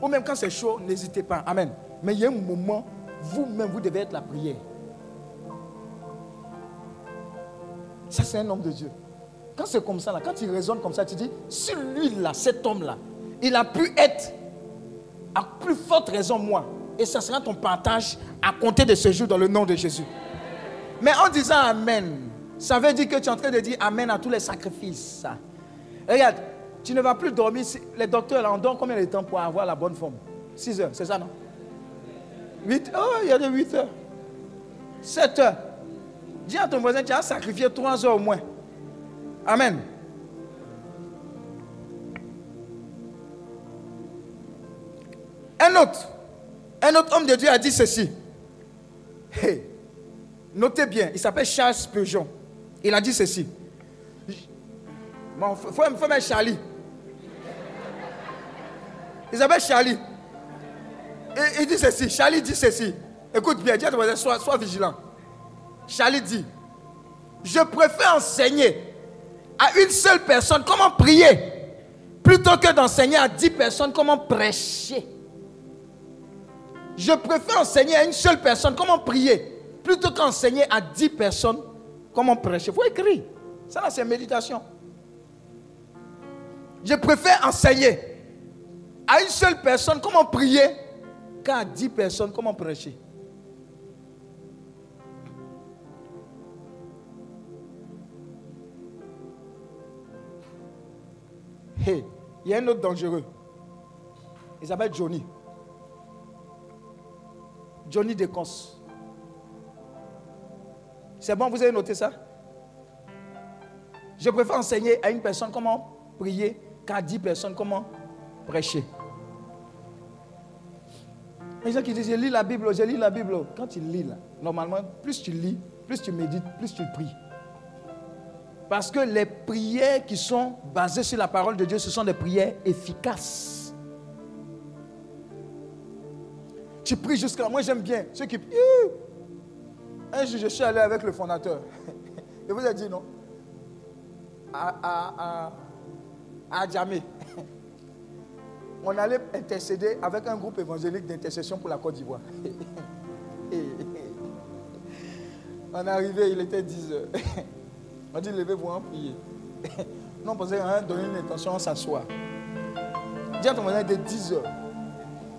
Speaker 2: Ou même quand c'est chaud, n'hésitez pas. Amen. Mais il y a un moment, vous-même, vous devez être la prière. Ça, c'est un homme de Dieu. Quand c'est comme ça, là, quand il raisonne comme ça, tu dis, si lui, là, cet homme-là, il a pu être, à plus forte raison, moi, et ça sera ton partage à compter de ce jour dans le nom de Jésus. Mais en disant Amen, ça veut dire que tu es en train de dire Amen à tous les sacrifices. Regarde, tu ne vas plus dormir. Les docteurs, là, on dort combien de temps pour avoir la bonne forme? 6 heures, c'est ça, non? 8 Oh, il y a des 8 heures. 7 heures. Dis à ton voisin, tu as sacrifié 3 heures au moins. Amen. Un autre, un autre homme de Dieu a dit ceci. Hey, notez bien, il s'appelle Charles Spurgeon. Il a dit ceci. Bon, il faut, mettre Charlie. Il s'appelle Charlie. Et il dit ceci. Charlie dit ceci. Écoute bien, dis à ton voisin, sois vigilant. Charlie dit, je préfère enseigner à une seule personne comment prier plutôt que d'enseigner à dix personnes comment prêcher. Je préfère enseigner à une seule personne comment prier plutôt qu'enseigner à dix personnes comment prêcher. Il faut écrire. Ça, là, c'est méditation. Je préfère enseigner à une seule personne comment prier qu'à dix personnes comment prêcher. Hey, il y a un autre dangereux. Il s'appelle Johnny. Johnny Decons. C'est bon, vous avez noté ça? Je préfère enseigner à une personne comment prier qu'à dix personnes comment prêcher. Les gens qui disent, je lis la Bible, je lis la Bible. Quand tu lis, là, normalement, plus tu lis, plus tu médites, plus tu pries. Parce que les prières qui sont basées sur la parole de Dieu, ce sont des prières efficaces. Tu pries jusqu'à... Moi, j'aime bien ceux qui... Un jour, je suis allé avec le fondateur. [laughs] Je vous ai dit non. À, à, Djamé. [laughs] On allait intercéder avec un groupe évangélique d'intercession pour la Côte d'Ivoire. [laughs] On est arrivé, il était 10 heures. On dit levez-vous en prier. [laughs] Non, parce qu'on a donné une intention, on s'assoit. Dis à ton voisin de 10 heures.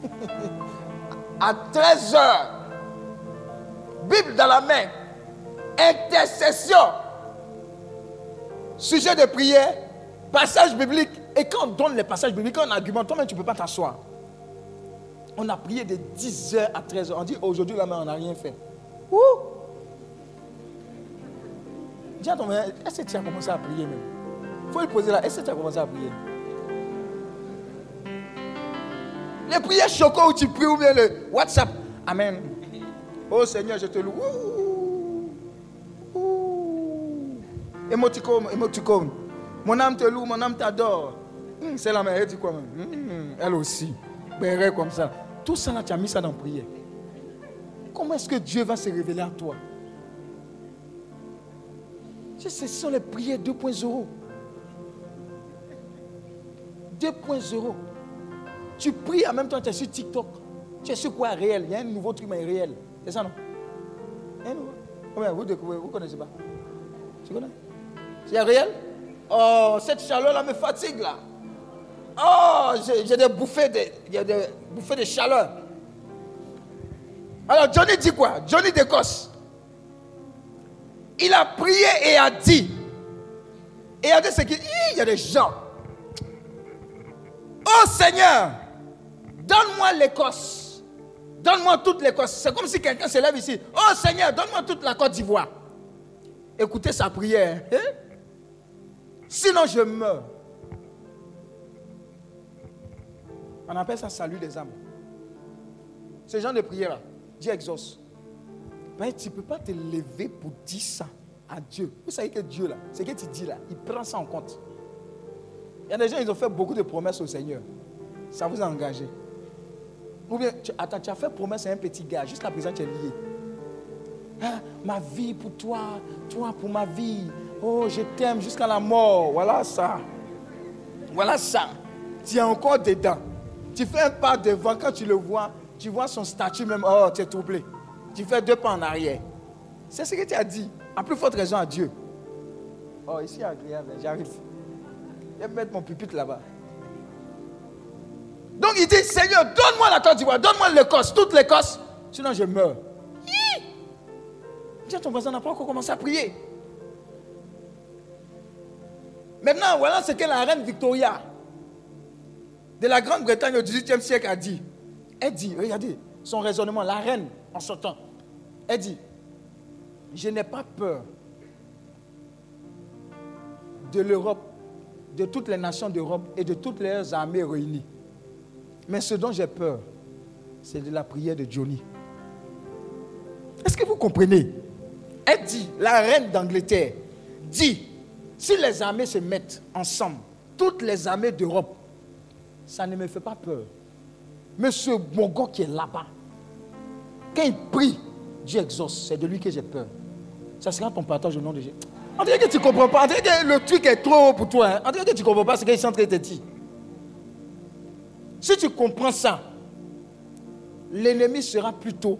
Speaker 2: [laughs] à 13 heures. Bible dans la main. Intercession. Sujet de prière. Passage biblique. Et quand on donne les passages bibliques, on argumente, toi-même, tu ne peux pas t'asseoir. On a prié de 10h à 13h. On dit aujourd'hui, là, mais on n'a rien fait. Ouh! Dis à ton est-ce que tu as commencé à prier même? Il faut lui poser là, est-ce que tu as commencé à prier? Les prières choquantes où tu pries ou bien le WhatsApp. Amen. Oh Seigneur, je te loue. Émoticône, émoticône. Mon âme te loue, mon âme t'adore. Hmm, c'est la mère, elle dit quoi même hmm, Elle aussi. Béret comme ça. Tout ça là, tu as mis ça dans la prière. Comment est-ce que Dieu va se révéler à toi? Ce sont les prières 2.0. 2.0. Tu pries en même temps, tu es sur TikTok. Tu es sur quoi réel? Il y a un nouveau truc, mais réel. C'est ça, non? Un nouveau? Vous, découvrez, vous connaissez pas Tu connais? C'est réel? Oh, cette chaleur-là me fatigue, là. Oh, j'ai des bouffées de, des bouffées de chaleur. Alors Johnny dit quoi? Johnny d'Écosse. Il a prié et a dit. Et a dit ce qu'il y a des gens. Oh Seigneur, donne-moi l'Écosse. Donne-moi toute l'Écosse. C'est comme si quelqu'un se lève ici. Oh Seigneur, donne-moi toute la Côte d'Ivoire. Écoutez sa prière. Hein? Sinon je meurs. On appelle ça salut des âmes. Ce genre de prière-là, Dieu exauce. Mais tu ne peux pas te lever pour dire ça à Dieu. Vous savez que Dieu, là, ce que tu dis là, il prend ça en compte. Il y a des gens, ils ont fait beaucoup de promesses au Seigneur. Ça vous a engagé. Ou bien, tu, attends, tu as fait promesse à un petit gars, jusqu'à présent tu es lié. Ah, ma vie pour toi, toi pour ma vie. Oh, je t'aime jusqu'à la mort. Voilà ça. Voilà ça. Tu es encore dedans. Tu fais un pas devant, quand tu le vois, tu vois son statut même, oh, tu es troublé. Tu fais deux pas en arrière. C'est ce que tu as dit. À plus forte raison à Dieu. Oh, ici, agréable, j'arrive. Je vais mettre mon pupitre là-bas. Donc il dit, Seigneur, donne-moi la Côte d'Ivoire, donne-moi l'Écosse, toute l'Écosse, sinon je meurs. Tiens, ton voisin n'a pas encore commencé à prier. Maintenant, voilà ce que la reine Victoria de la Grande-Bretagne au XVIIIe siècle a dit. Elle dit, regardez son raisonnement, la reine en sortant. Elle dit, je n'ai pas peur de l'Europe, de toutes les nations d'Europe et de toutes leurs armées réunies. Mais ce dont j'ai peur, c'est de la prière de Johnny. Est-ce que vous comprenez? Elle dit, la reine d'Angleterre dit, si les armées se mettent ensemble, toutes les armées d'Europe, ça ne me fait pas peur. Mais ce qui est là-bas, quand il prie, Dieu exauce. C'est de lui que j'ai peur. Ça sera ton partage au nom de Jésus. Dirait que tu ne comprends pas. Dirait que le truc est trop haut pour toi. Hein. Dirait que tu ne comprends pas ce qu'il est en train de te dire. Si tu comprends ça, l'ennemi sera plutôt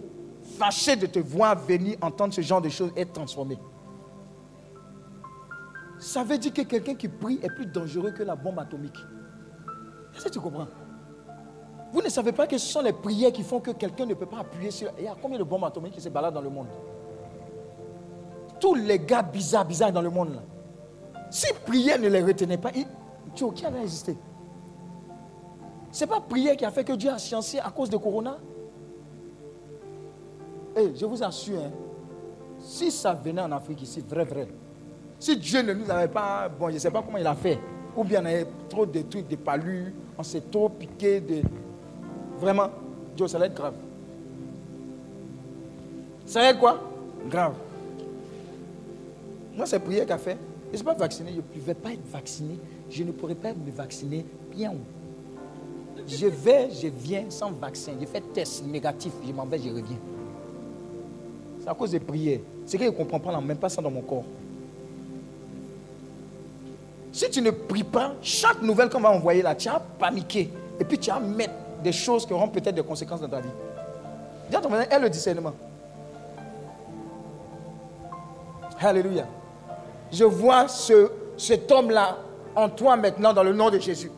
Speaker 2: fâché de te voir venir entendre ce genre de choses et être transformé. Ça veut dire que quelqu'un qui prie est plus dangereux que la bombe atomique. Est-ce que tu comprends? Vous ne savez pas que ce sont les prières qui font que quelqu'un ne peut pas appuyer sur... Il y a combien de bombes atomiques qui se baladent dans le monde? Tous les gars bizarres, bizarres dans le monde. Là. Si prière ne les retenait pas, Dieu, qui allait exister Ce n'est pas prière qui a fait que Dieu a sciencé à cause de Corona? Eh, je vous assure, hein, si ça venait en Afrique ici, vrai, vrai, si Dieu ne nous avait pas, bon, je ne sais pas comment il a fait, ou bien on avait trop de trucs, de palus, on s'est trop piqué de. Vraiment, Dieu, ça va être grave. Ça va être quoi? Grave. Moi, c'est prière qu'a fait. Je ne suis pas vacciné, je ne pouvais pas être vacciné. Je ne pourrais pas me vacciner bien. Je vais, je viens sans vaccin. Je fais test négatif, je m'en vais, je reviens. C'est à cause des prières. C'est que je ne comprends pas, même pas ça dans mon corps. Si tu ne pries pas, chaque nouvelle qu'on va envoyer là, tu as paniqué. Et puis tu as mettre des choses qui auront peut-être des conséquences dans ta vie. Dis à ton voisin, le discernement. Alléluia. Je vois ce, cet homme-là en toi maintenant dans le nom de Jésus.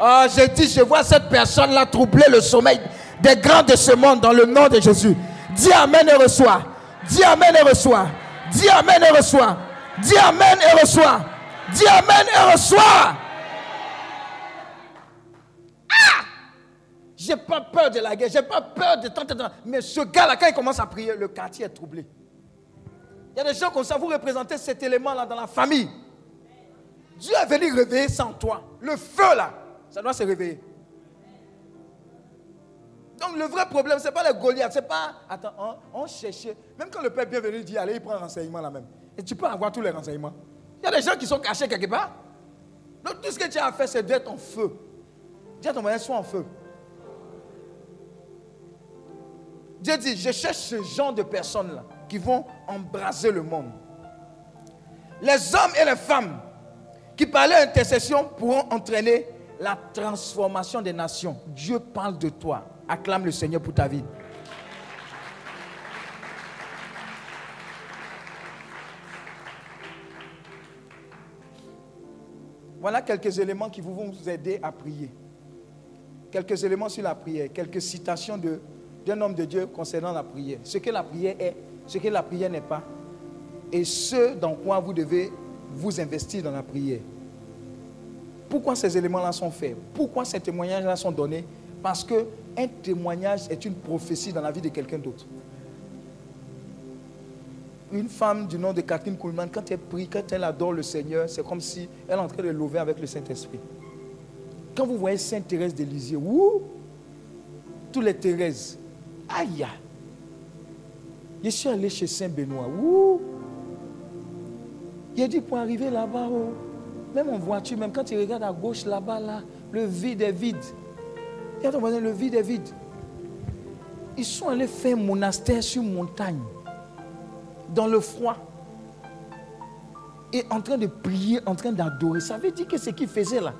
Speaker 2: Ah, j'ai dit, je vois cette personne-là troubler le sommeil des grands de ce monde dans le nom de Jésus. Dis Amen et reçois. Dis Amen et reçois. Dis Amen et reçois. Dis Amen et reçois. Dis Amen et reçois. J'ai pas peur de la guerre, j'ai pas peur de tant, tant, Mais ce gars-là, quand il commence à prier, le quartier est troublé. Il y a des gens comme ça, vous représentez cet élément-là dans la famille. Dieu est venu réveiller sans toi. Le feu là, ça doit se réveiller. Donc le vrai problème, ce n'est pas les Goliaths, c'est pas. Attends, on, cherchait. Même quand le Père bienvenu dit, allez, il prend un renseignement là même. Et tu peux avoir tous les renseignements. Il y a des gens qui sont cachés quelque part. Donc tout ce que tu as à faire, c'est d'être en feu. Dis à ton moyen, sois en feu. Dieu dit, je cherche ce genre de personnes-là qui vont embraser le monde. Les hommes et les femmes qui parlaient intercession pourront entraîner la transformation des nations. Dieu parle de toi. Acclame le Seigneur pour ta vie. Voilà quelques éléments qui vont vous aider à prier. Quelques éléments sur la prière, quelques citations d'un homme de Dieu concernant la prière. Ce que la prière est, ce que la prière n'est pas, et ce dans quoi vous devez vous investir dans la prière. Pourquoi ces éléments-là sont faits? Pourquoi ces témoignages-là sont donnés? Parce qu'un témoignage est une prophétie dans la vie de quelqu'un d'autre. Une femme du nom de Catherine Kuhlman, quand elle prie, quand elle adore le Seigneur, c'est comme si elle est en train de lever avec le Saint-Esprit. Quand vous voyez Sainte Thérèse de Lisieux, tous les Thérèses, aïe, je suis allé chez Saint Benoît, ouh, il a dit pour arriver là-bas, oh, même en voiture, même quand tu regardes à gauche là-bas, là, le vide est vide. Regarde le vide est vide. Ils sont allés faire un monastère sur montagne, dans le froid. Et en train de prier, en train d'adorer. Ça veut dire que ce qu'ils faisaient là,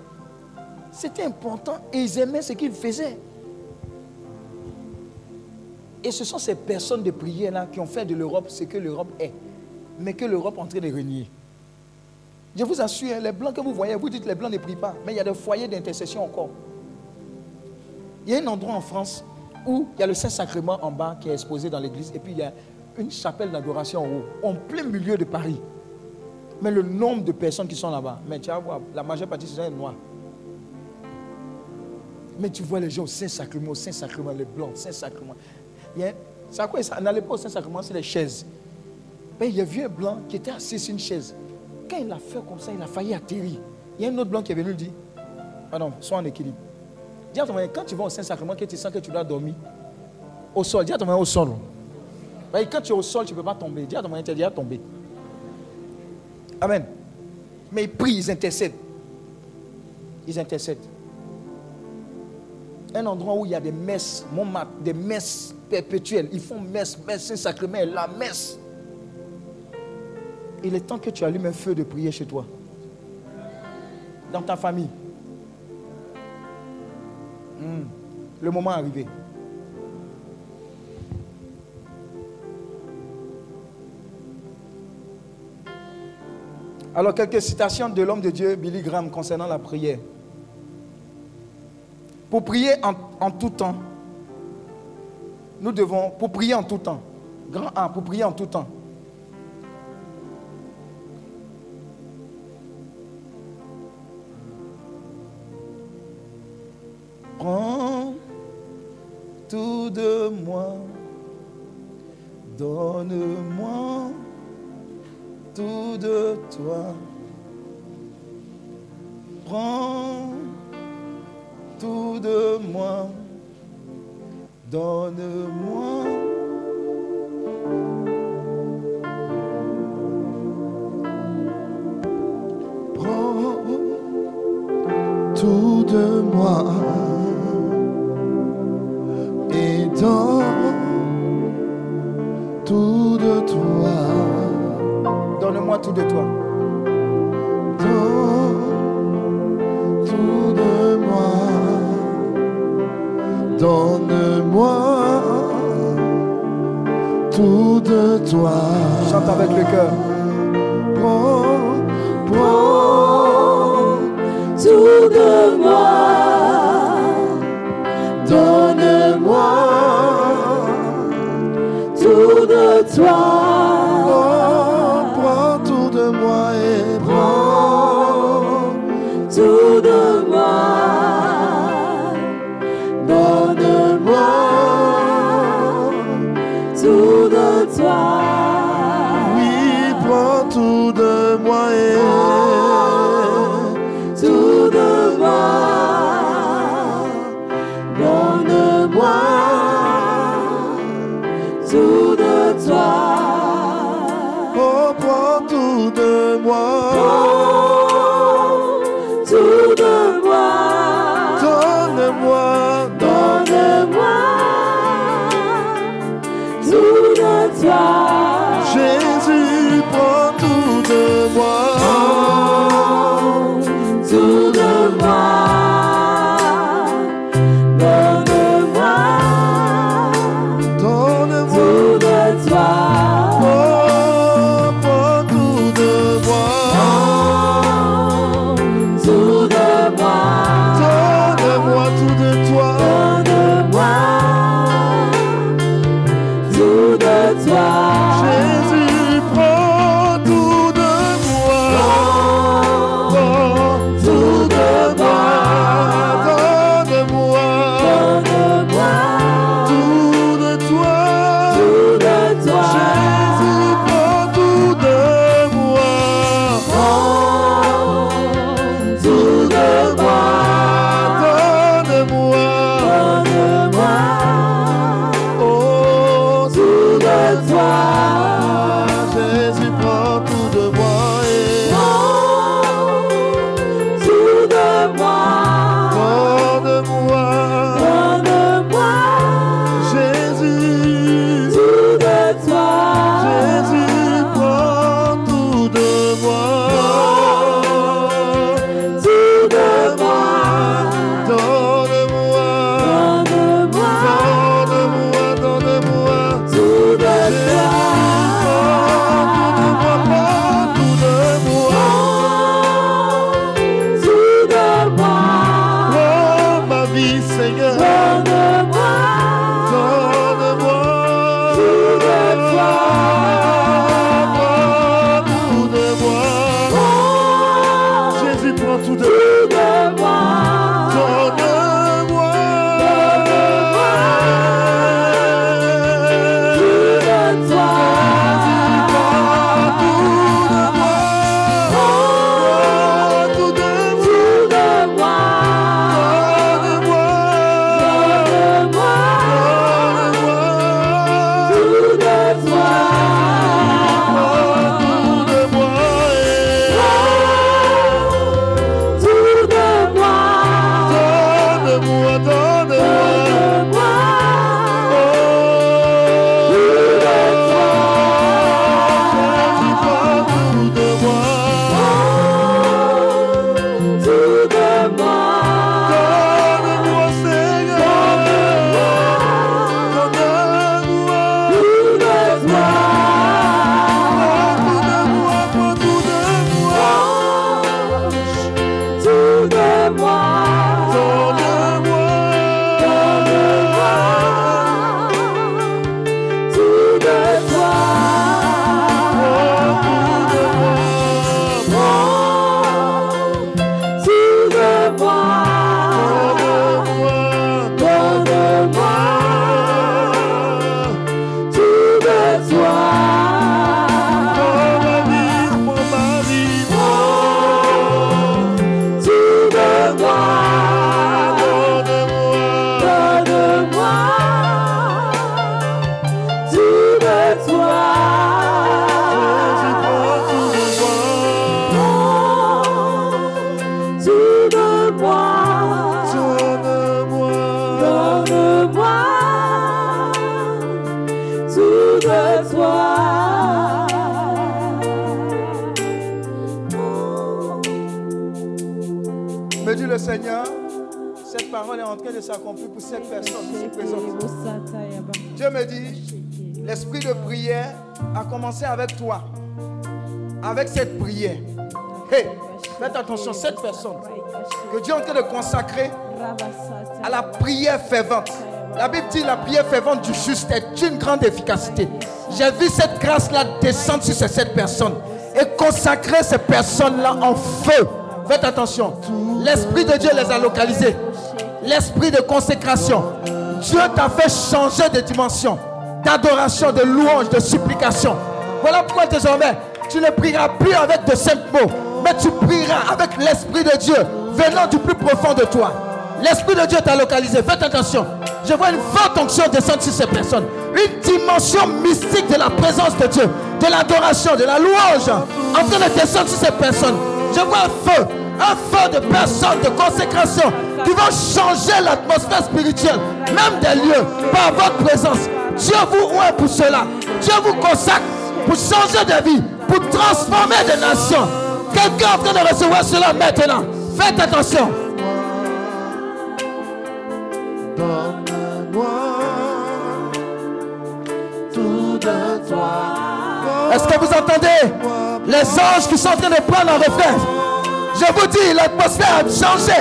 Speaker 2: c'était important et ils aimaient ce qu'ils faisaient. Et ce sont ces personnes de prière là qui ont fait de l'Europe ce que l'Europe est, mais que l'Europe est en train de renier. Je vous assure, les blancs que vous voyez, vous dites les blancs ne prient pas, mais il y a des foyers d'intercession encore. Il y a un endroit en France où il y a le Saint-Sacrement en bas qui est exposé dans l'église, et puis il y a une chapelle d'adoration en haut, en plein milieu de Paris. Mais le nombre de personnes qui sont là-bas, mais tu vas voir, la majeure partie c'est noirs. Mais tu vois les gens au Saint-Sacrement, au Saint-Sacrement, les blancs, Saint-Sacrement. Ça quoi ça n'allait pas au Saint-Sacrement, c'est les chaises. Mais il y a un blanc qui était assis sur une chaise. Quand il a fait comme ça, il a failli atterrir. Il y a un autre blanc qui est venu lui dire Pardon, sois en équilibre. Dis à ton quand tu vas au Saint-Sacrement, que tu sens que tu dois dormir au sol, dis à ton au sol. Quand tu es au sol, tu ne peux pas tomber. Dis à ton moyen, tu es déjà tombé. Amen. Mais ils prient, ils intercèdent. Ils intercèdent. Un endroit où il y a des messes, des messes Ils font messe, messe, Saint-Sacrement, la messe il est temps que tu allumes un feu de prière chez toi, dans ta famille. Hmm. Le moment est arrivé. Alors, quelques citations de l'homme de Dieu, Billy Graham, concernant la prière. Pour prier en, tout temps, nous devons, pour prier en tout temps, grand A, pour prier en tout temps, Prends tout de moi, donne-moi tout de toi. Prends tout de moi, donne-moi. Prends tout de moi tout de toi. Donne-moi tout de toi. Donne tout de moi. Chante avec le cœur. avec toi, avec cette prière. Hey, faites attention, cette personne que Dieu est en train de consacrer à la prière fervente. La Bible dit la prière fervente du juste est une grande efficacité. J'ai vu cette grâce-là descendre sur cette personne et consacrer ces personnes-là en feu. Faites attention. L'Esprit de Dieu les a localisés. L'Esprit de consécration. Dieu t'a fait changer de dimension, d'adoration, de louange, de supplication. Voilà pourquoi désormais, tu ne prieras plus avec de simples mots, mais tu prieras avec l'Esprit de Dieu venant du plus profond de toi. L'Esprit de Dieu t'a localisé. Faites attention. Je vois une forte onction descendre sur ces personnes. Une dimension mystique de la présence de Dieu, de l'adoration, de la louange en train de descendre sur ces personnes. Je vois un feu, un feu de personnes, de consécration qui vont changer l'atmosphère spirituelle, même des lieux, par votre présence. Dieu vous ouvre pour cela. Dieu vous consacre pour changer de vie, pour transformer des nations. Quelqu'un est en train de recevoir cela maintenant. Faites attention. Est-ce que vous entendez? Les anges qui sont en train de prendre un refrain Je vous dis, l'atmosphère a changé.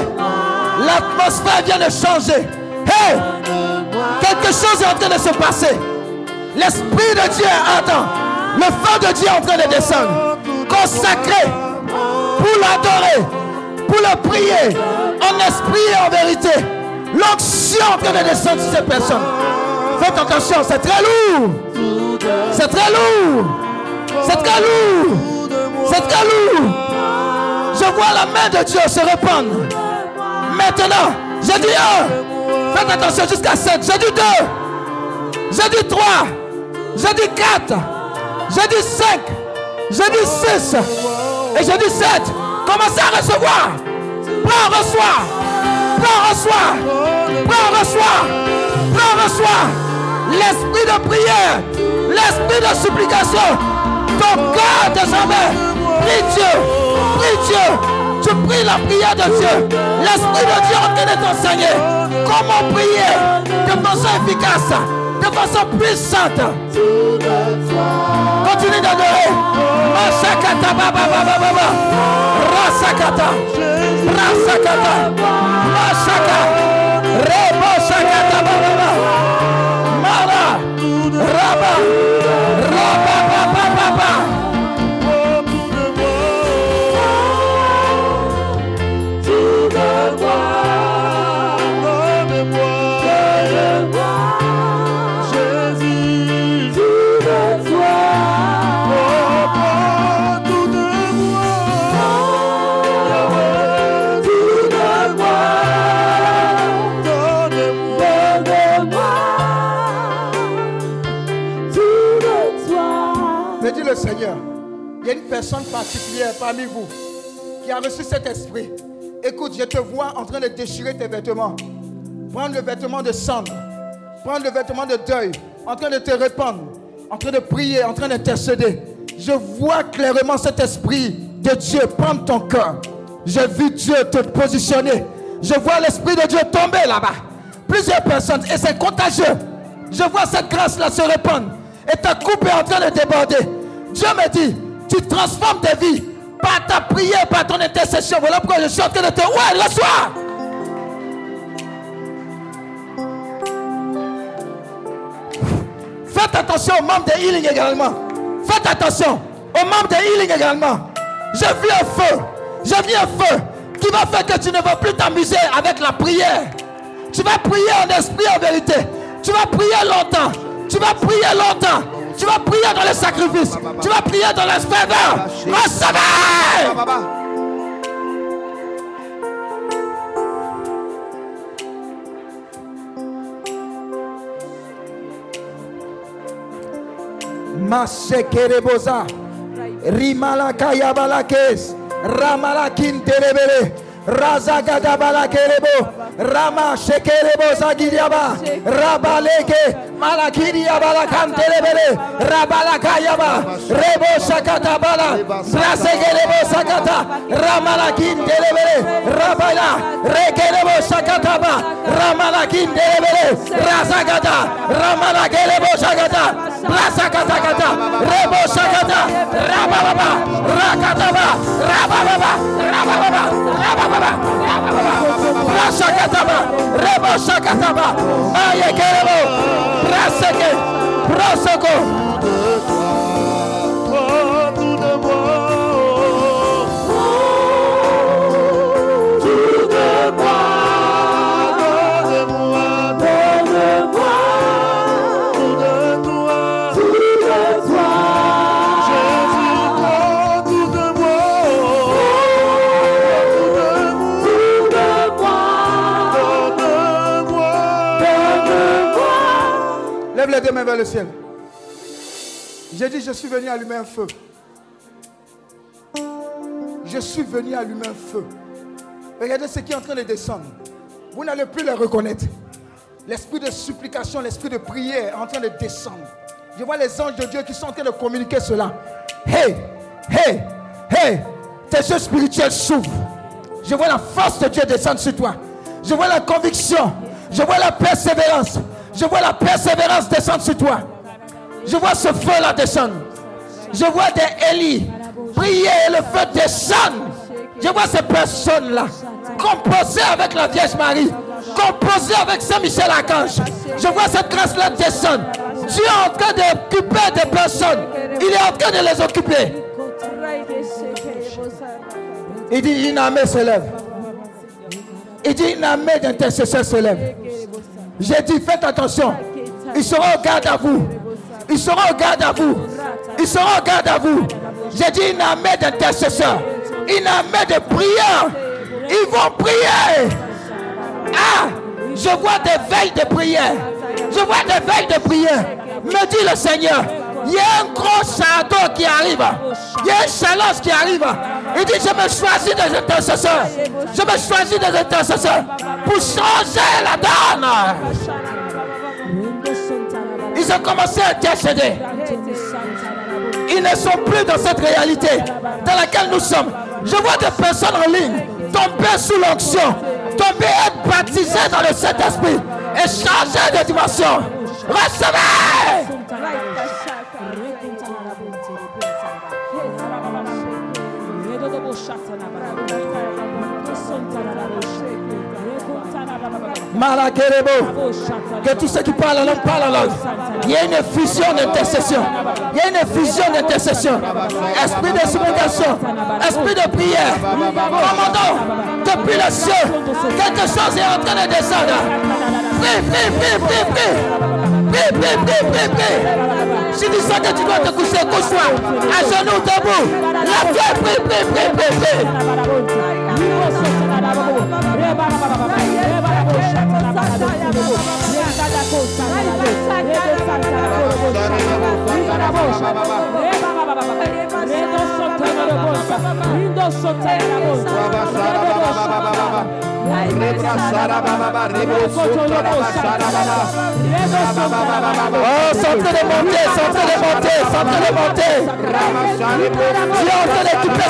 Speaker 2: L'atmosphère vient de changer. Hey! Quelque chose est en train de se passer. L'Esprit de Dieu ardent. Le feu de Dieu est en train de descendre. Consacré pour l'adorer, pour le prier, en esprit et en vérité. L'onction en train de descendre sur ces personnes. Faites attention, c'est très lourd. C'est très lourd. C'est très lourd. C'est très lourd. Je vois la main de Dieu se répandre. Maintenant, j'ai dit un. Faites attention jusqu'à 7. J'ai dit 2. J'ai dit 3. J'ai dit 4. J'ai dit 5. J'ai dit 6. Et j'ai dit 7. Commencez à recevoir. Prends, reçois. Prends, reçois. Prends, reçois. Prends, reçois. L'esprit de prière. L'esprit de supplication. Ton cœur désormais. Prie Dieu. Prie Dieu. Tu pries la prière de Dieu. L'Esprit de Dieu en train de t'enseigner comment prier de façon efficace, de façon puissante. Continue d'adorer. Masakata baba baba baba. Rasakata. Rasakata. Masaka. Rebo sakata baba baba. Raba. Raba personne particulière parmi vous qui a reçu cet esprit. Écoute, je te vois en train de déchirer tes vêtements. Prendre le vêtement de cendre. Prendre le vêtement de deuil. En train de te répandre. En train de prier. En train d'intercéder. Je vois clairement cet esprit de Dieu prendre ton cœur. J'ai vu Dieu te positionner. Je vois l'esprit de Dieu tomber là-bas. Plusieurs personnes. Et c'est contagieux. Je vois cette grâce-là se répandre. Et ta coupe est en train de déborder. Dieu me dit, tu transformes tes vies par ta prière, par ton intercession. Voilà pourquoi je suis en train de te... Ouais, reçois Faites attention aux membres de healing également. Faites attention aux membres de healing également. J'ai vu un feu. J'ai vu un feu qui va faire que tu ne vas plus t'amuser avec la prière. Tu vas prier en esprit, en vérité. Tu vas prier longtemps. Tu vas prier longtemps. Tu vas prier dans le sacrifice. Tu vas prier dans la ferveur. Recevez! Masekerebosa. Rimalakaya balakes. Ramalakin terebele. Razagada balakerebo. Rama shekerebo zagiriaba. Rabaleke. Malakiriya balakan telebele rabalakayaba rebo sakata bala rasegelebo sakata ramalakin telebele rabala rekelebo sakata ba ramalakin telebele rasakata ramalakelebo sakata rasakata kata rebo sakata rababa rakataba rababa rababa rababa rababa rasakataba rebo sakataba ayekelebo Raseke. Prosoko. Les mains vers le ciel. J'ai dit, je suis venu allumer un feu. Je suis venu allumer un feu. Regardez ce qui est en train de descendre. Vous n'allez plus le reconnaître. L'esprit de supplication, l'esprit de prière est en train de descendre. Je vois les anges de Dieu qui sont en train de communiquer cela. Hey, hey, hey, tes yeux spirituels s'ouvrent. Je vois la force de Dieu descendre sur toi. Je vois la conviction. Je vois la persévérance. Je vois la persévérance descendre sur toi. Je vois ce feu-là descendre. Je vois des Élie prier et le feu descendre. Je vois ces personnes-là composer avec la Vierge Marie, composer avec Saint-Michel Archange. Je vois cette grâce-là descendre. Dieu est en train d'occuper des personnes. Il est en train de les occuper. Il dit une armée se lève. Il dit une armée d'intercesseurs se lève. J'ai dit faites attention. Ils seront au garde à vous. Ils seront au garde à vous. Ils seront au garde à vous. J'ai dit une armée d'intercesseurs. Une armée de prières. Ils vont prier. Ah, je vois des veilles de prière. Je vois des veilles de prière. Me dit le Seigneur, il y a un gros château qui arrive. Il y a une challenge qui arrive. Il dit, je me choisis des intercesseurs. Je me choisis des intercesseurs pour changer la donne. Ils ont commencé à intercéder. Ils ne sont plus dans cette réalité dans laquelle nous sommes. Je vois des personnes en ligne tomber sous l'onction, tomber être baptisées dans le Saint-Esprit et changer de dimension. Recevez! Que tous ceux qui parlent en langue parlent en langue. Il y a une fusion d'intercession. Il y a une fusion d'intercession. Esprit de supplication. Esprit de prière. Commandons depuis le ciel. Quelque chose est en train de descendre. Prie, prie, prie, prie, prie. Prie, prie, prie, prie. Si tu sens que tu dois te coucher, couche-toi. À genoux, debout. La pierre, prie, prie, prie, prie, prie. Oh, sentez de monter, sentez de monter, sentez de monter. Dieu est en train d'équiper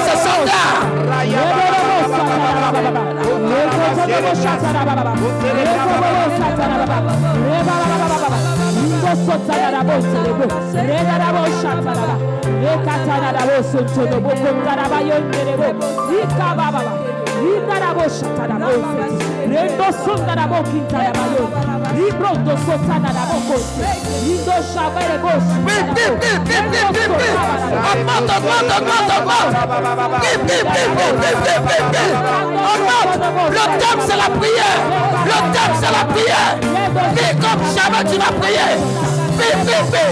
Speaker 2: Rendo sunda da boca intera prie, prie, prie. Augmente. Le thème, c'est la prière. Le thème, c'est la prière. Prie comme jamais tu vas prier. Prie, prie, prie.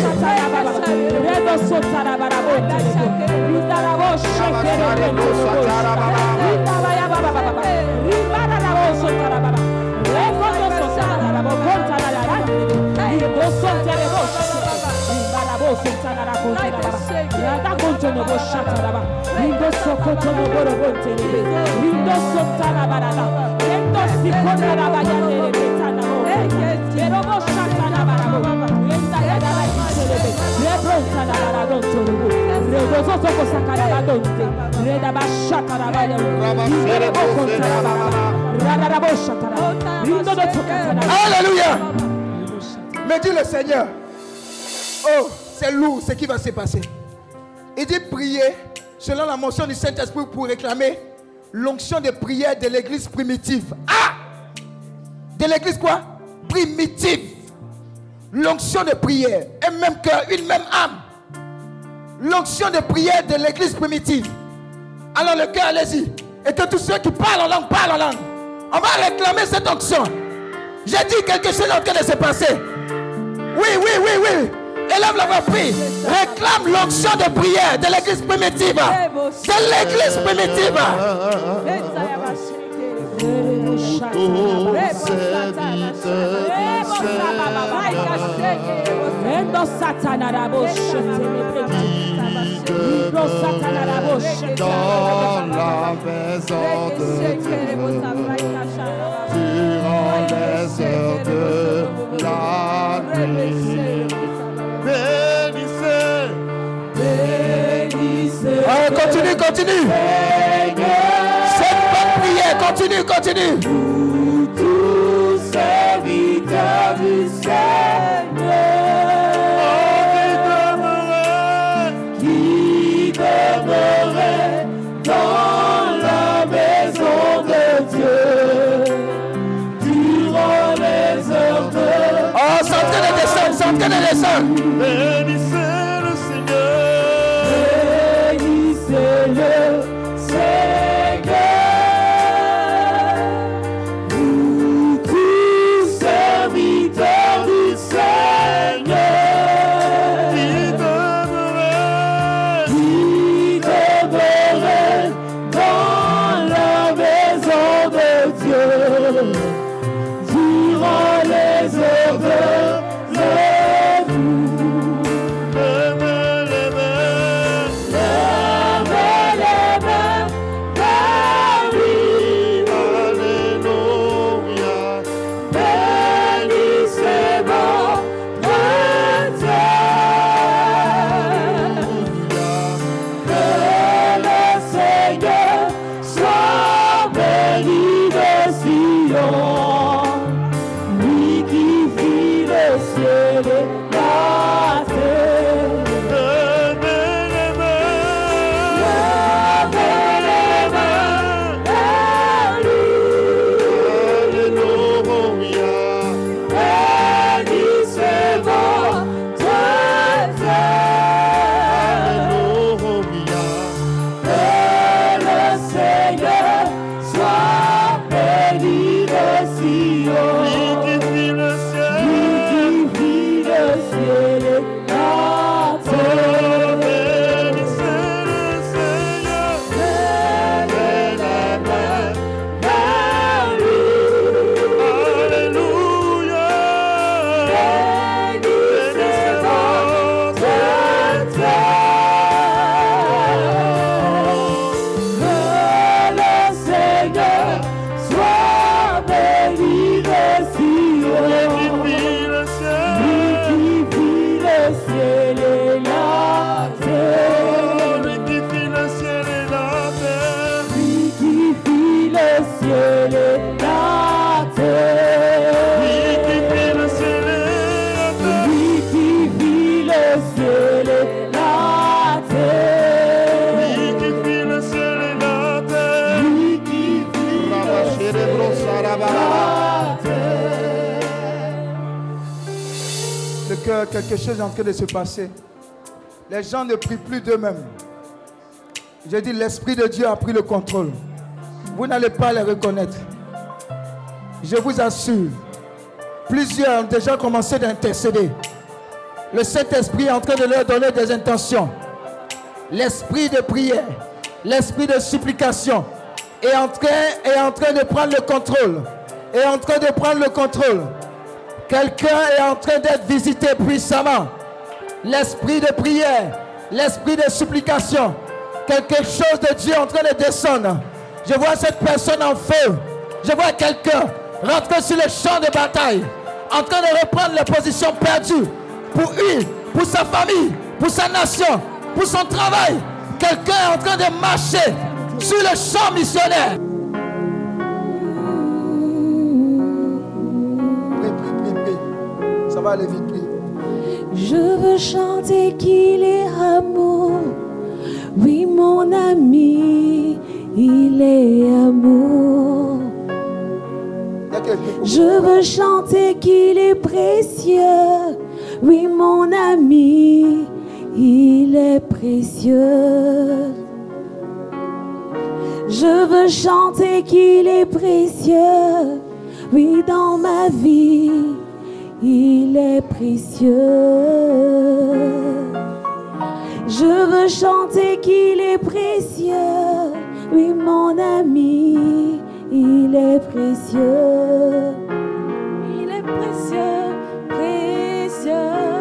Speaker 2: Alléluia. Me dit le Seigneur. Oh, c'est lourd ce qui va se passer. Il dit prier selon la motion du Saint-Esprit pour réclamer l'onction de prière de l'église primitive. Ah De l'église quoi? Primitive. L'onction de prière. Un même cœur, une même âme. L'onction de prière de l'église primitive. Alors le cœur, allez-y. Et que tous ceux qui parlent en langue parlent en langue. On va réclamer cette onction. J'ai dit quelque chose en train de se passer. Oui, oui, oui, oui. Élève la voix, prie. Réclame l'onction de prière de l'église primitive. De l'église primitive.
Speaker 5: Les heures de la nuit. Bénissez, bénissez.
Speaker 6: Ah, continue, continue. Cette bonne prière, continue, continue. Descendre,
Speaker 2: est en train de se passer. Les gens ne prient plus d'eux-mêmes. J'ai dit, l'Esprit de Dieu a pris le contrôle. Vous n'allez pas les reconnaître. Je vous assure, plusieurs ont déjà commencé d'intercéder. Le Saint-Esprit est en train de leur donner des intentions. L'esprit de prière, l'esprit de supplication est en train, est en train de prendre le contrôle. Est en train de prendre le contrôle. Quelqu'un est en train d'être visité puissamment. L'esprit de prière, l'esprit de supplication. Quelque chose de Dieu est en train de descendre. Je vois cette personne en feu. Je vois quelqu'un rentrer sur le champ de bataille, en train de reprendre la position perdue pour lui, pour sa famille, pour sa nation, pour son travail. Quelqu'un est en train de marcher sur le champ missionnaire. Va aller vite, prie.
Speaker 7: Je veux chanter qu'il est amour. Oui, mon ami, il est amour. Je veux chanter qu'il est précieux. Oui, mon ami, il est précieux. Je veux chanter qu'il est précieux. Oui, dans ma vie, il est précieux. Je veux chanter qu'il est précieux, oui mon ami, il est précieux. Il est précieux, précieux.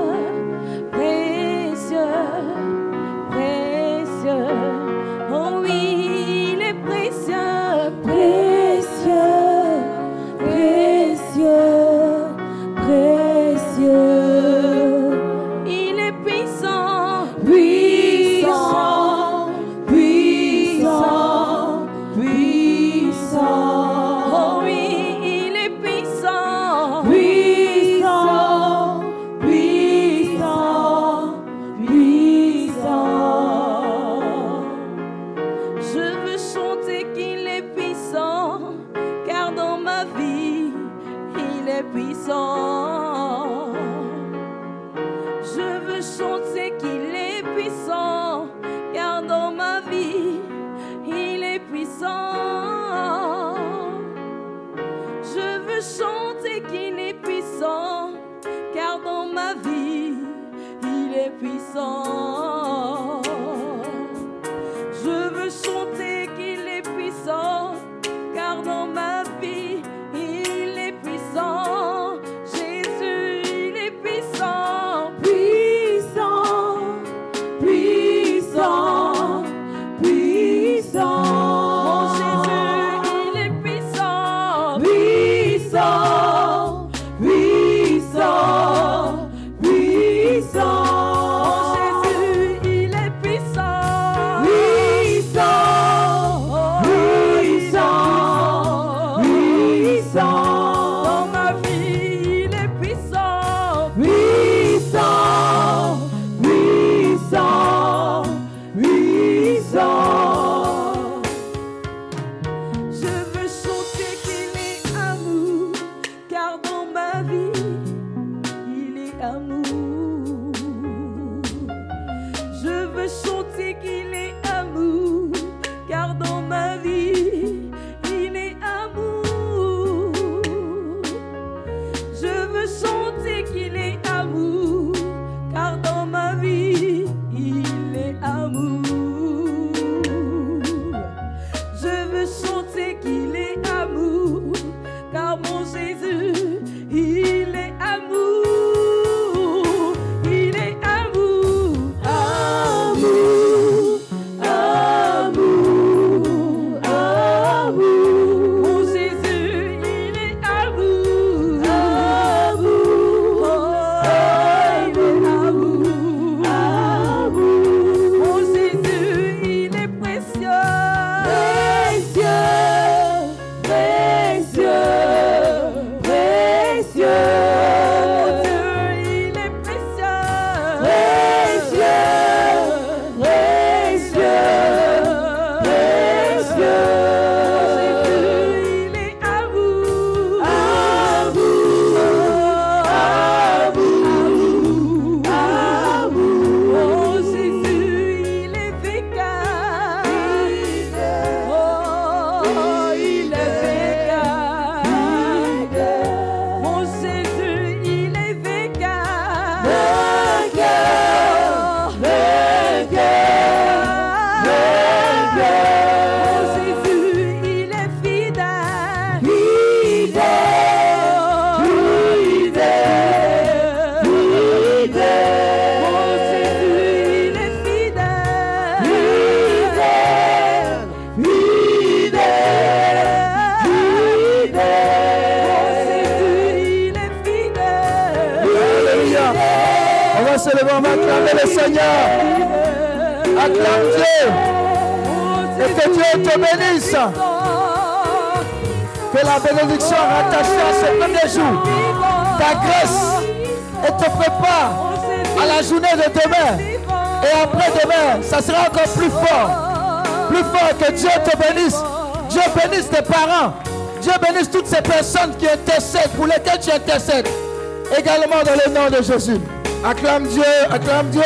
Speaker 2: de Jésus. Acclame Dieu, acclame Dieu.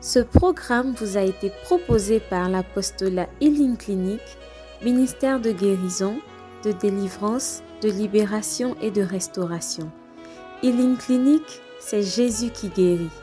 Speaker 1: Ce programme vous a été proposé par l'apostolat Healing Clinic, ministère de guérison, de délivrance, de libération et de restauration. Healing Clinic, c'est Jésus qui guérit.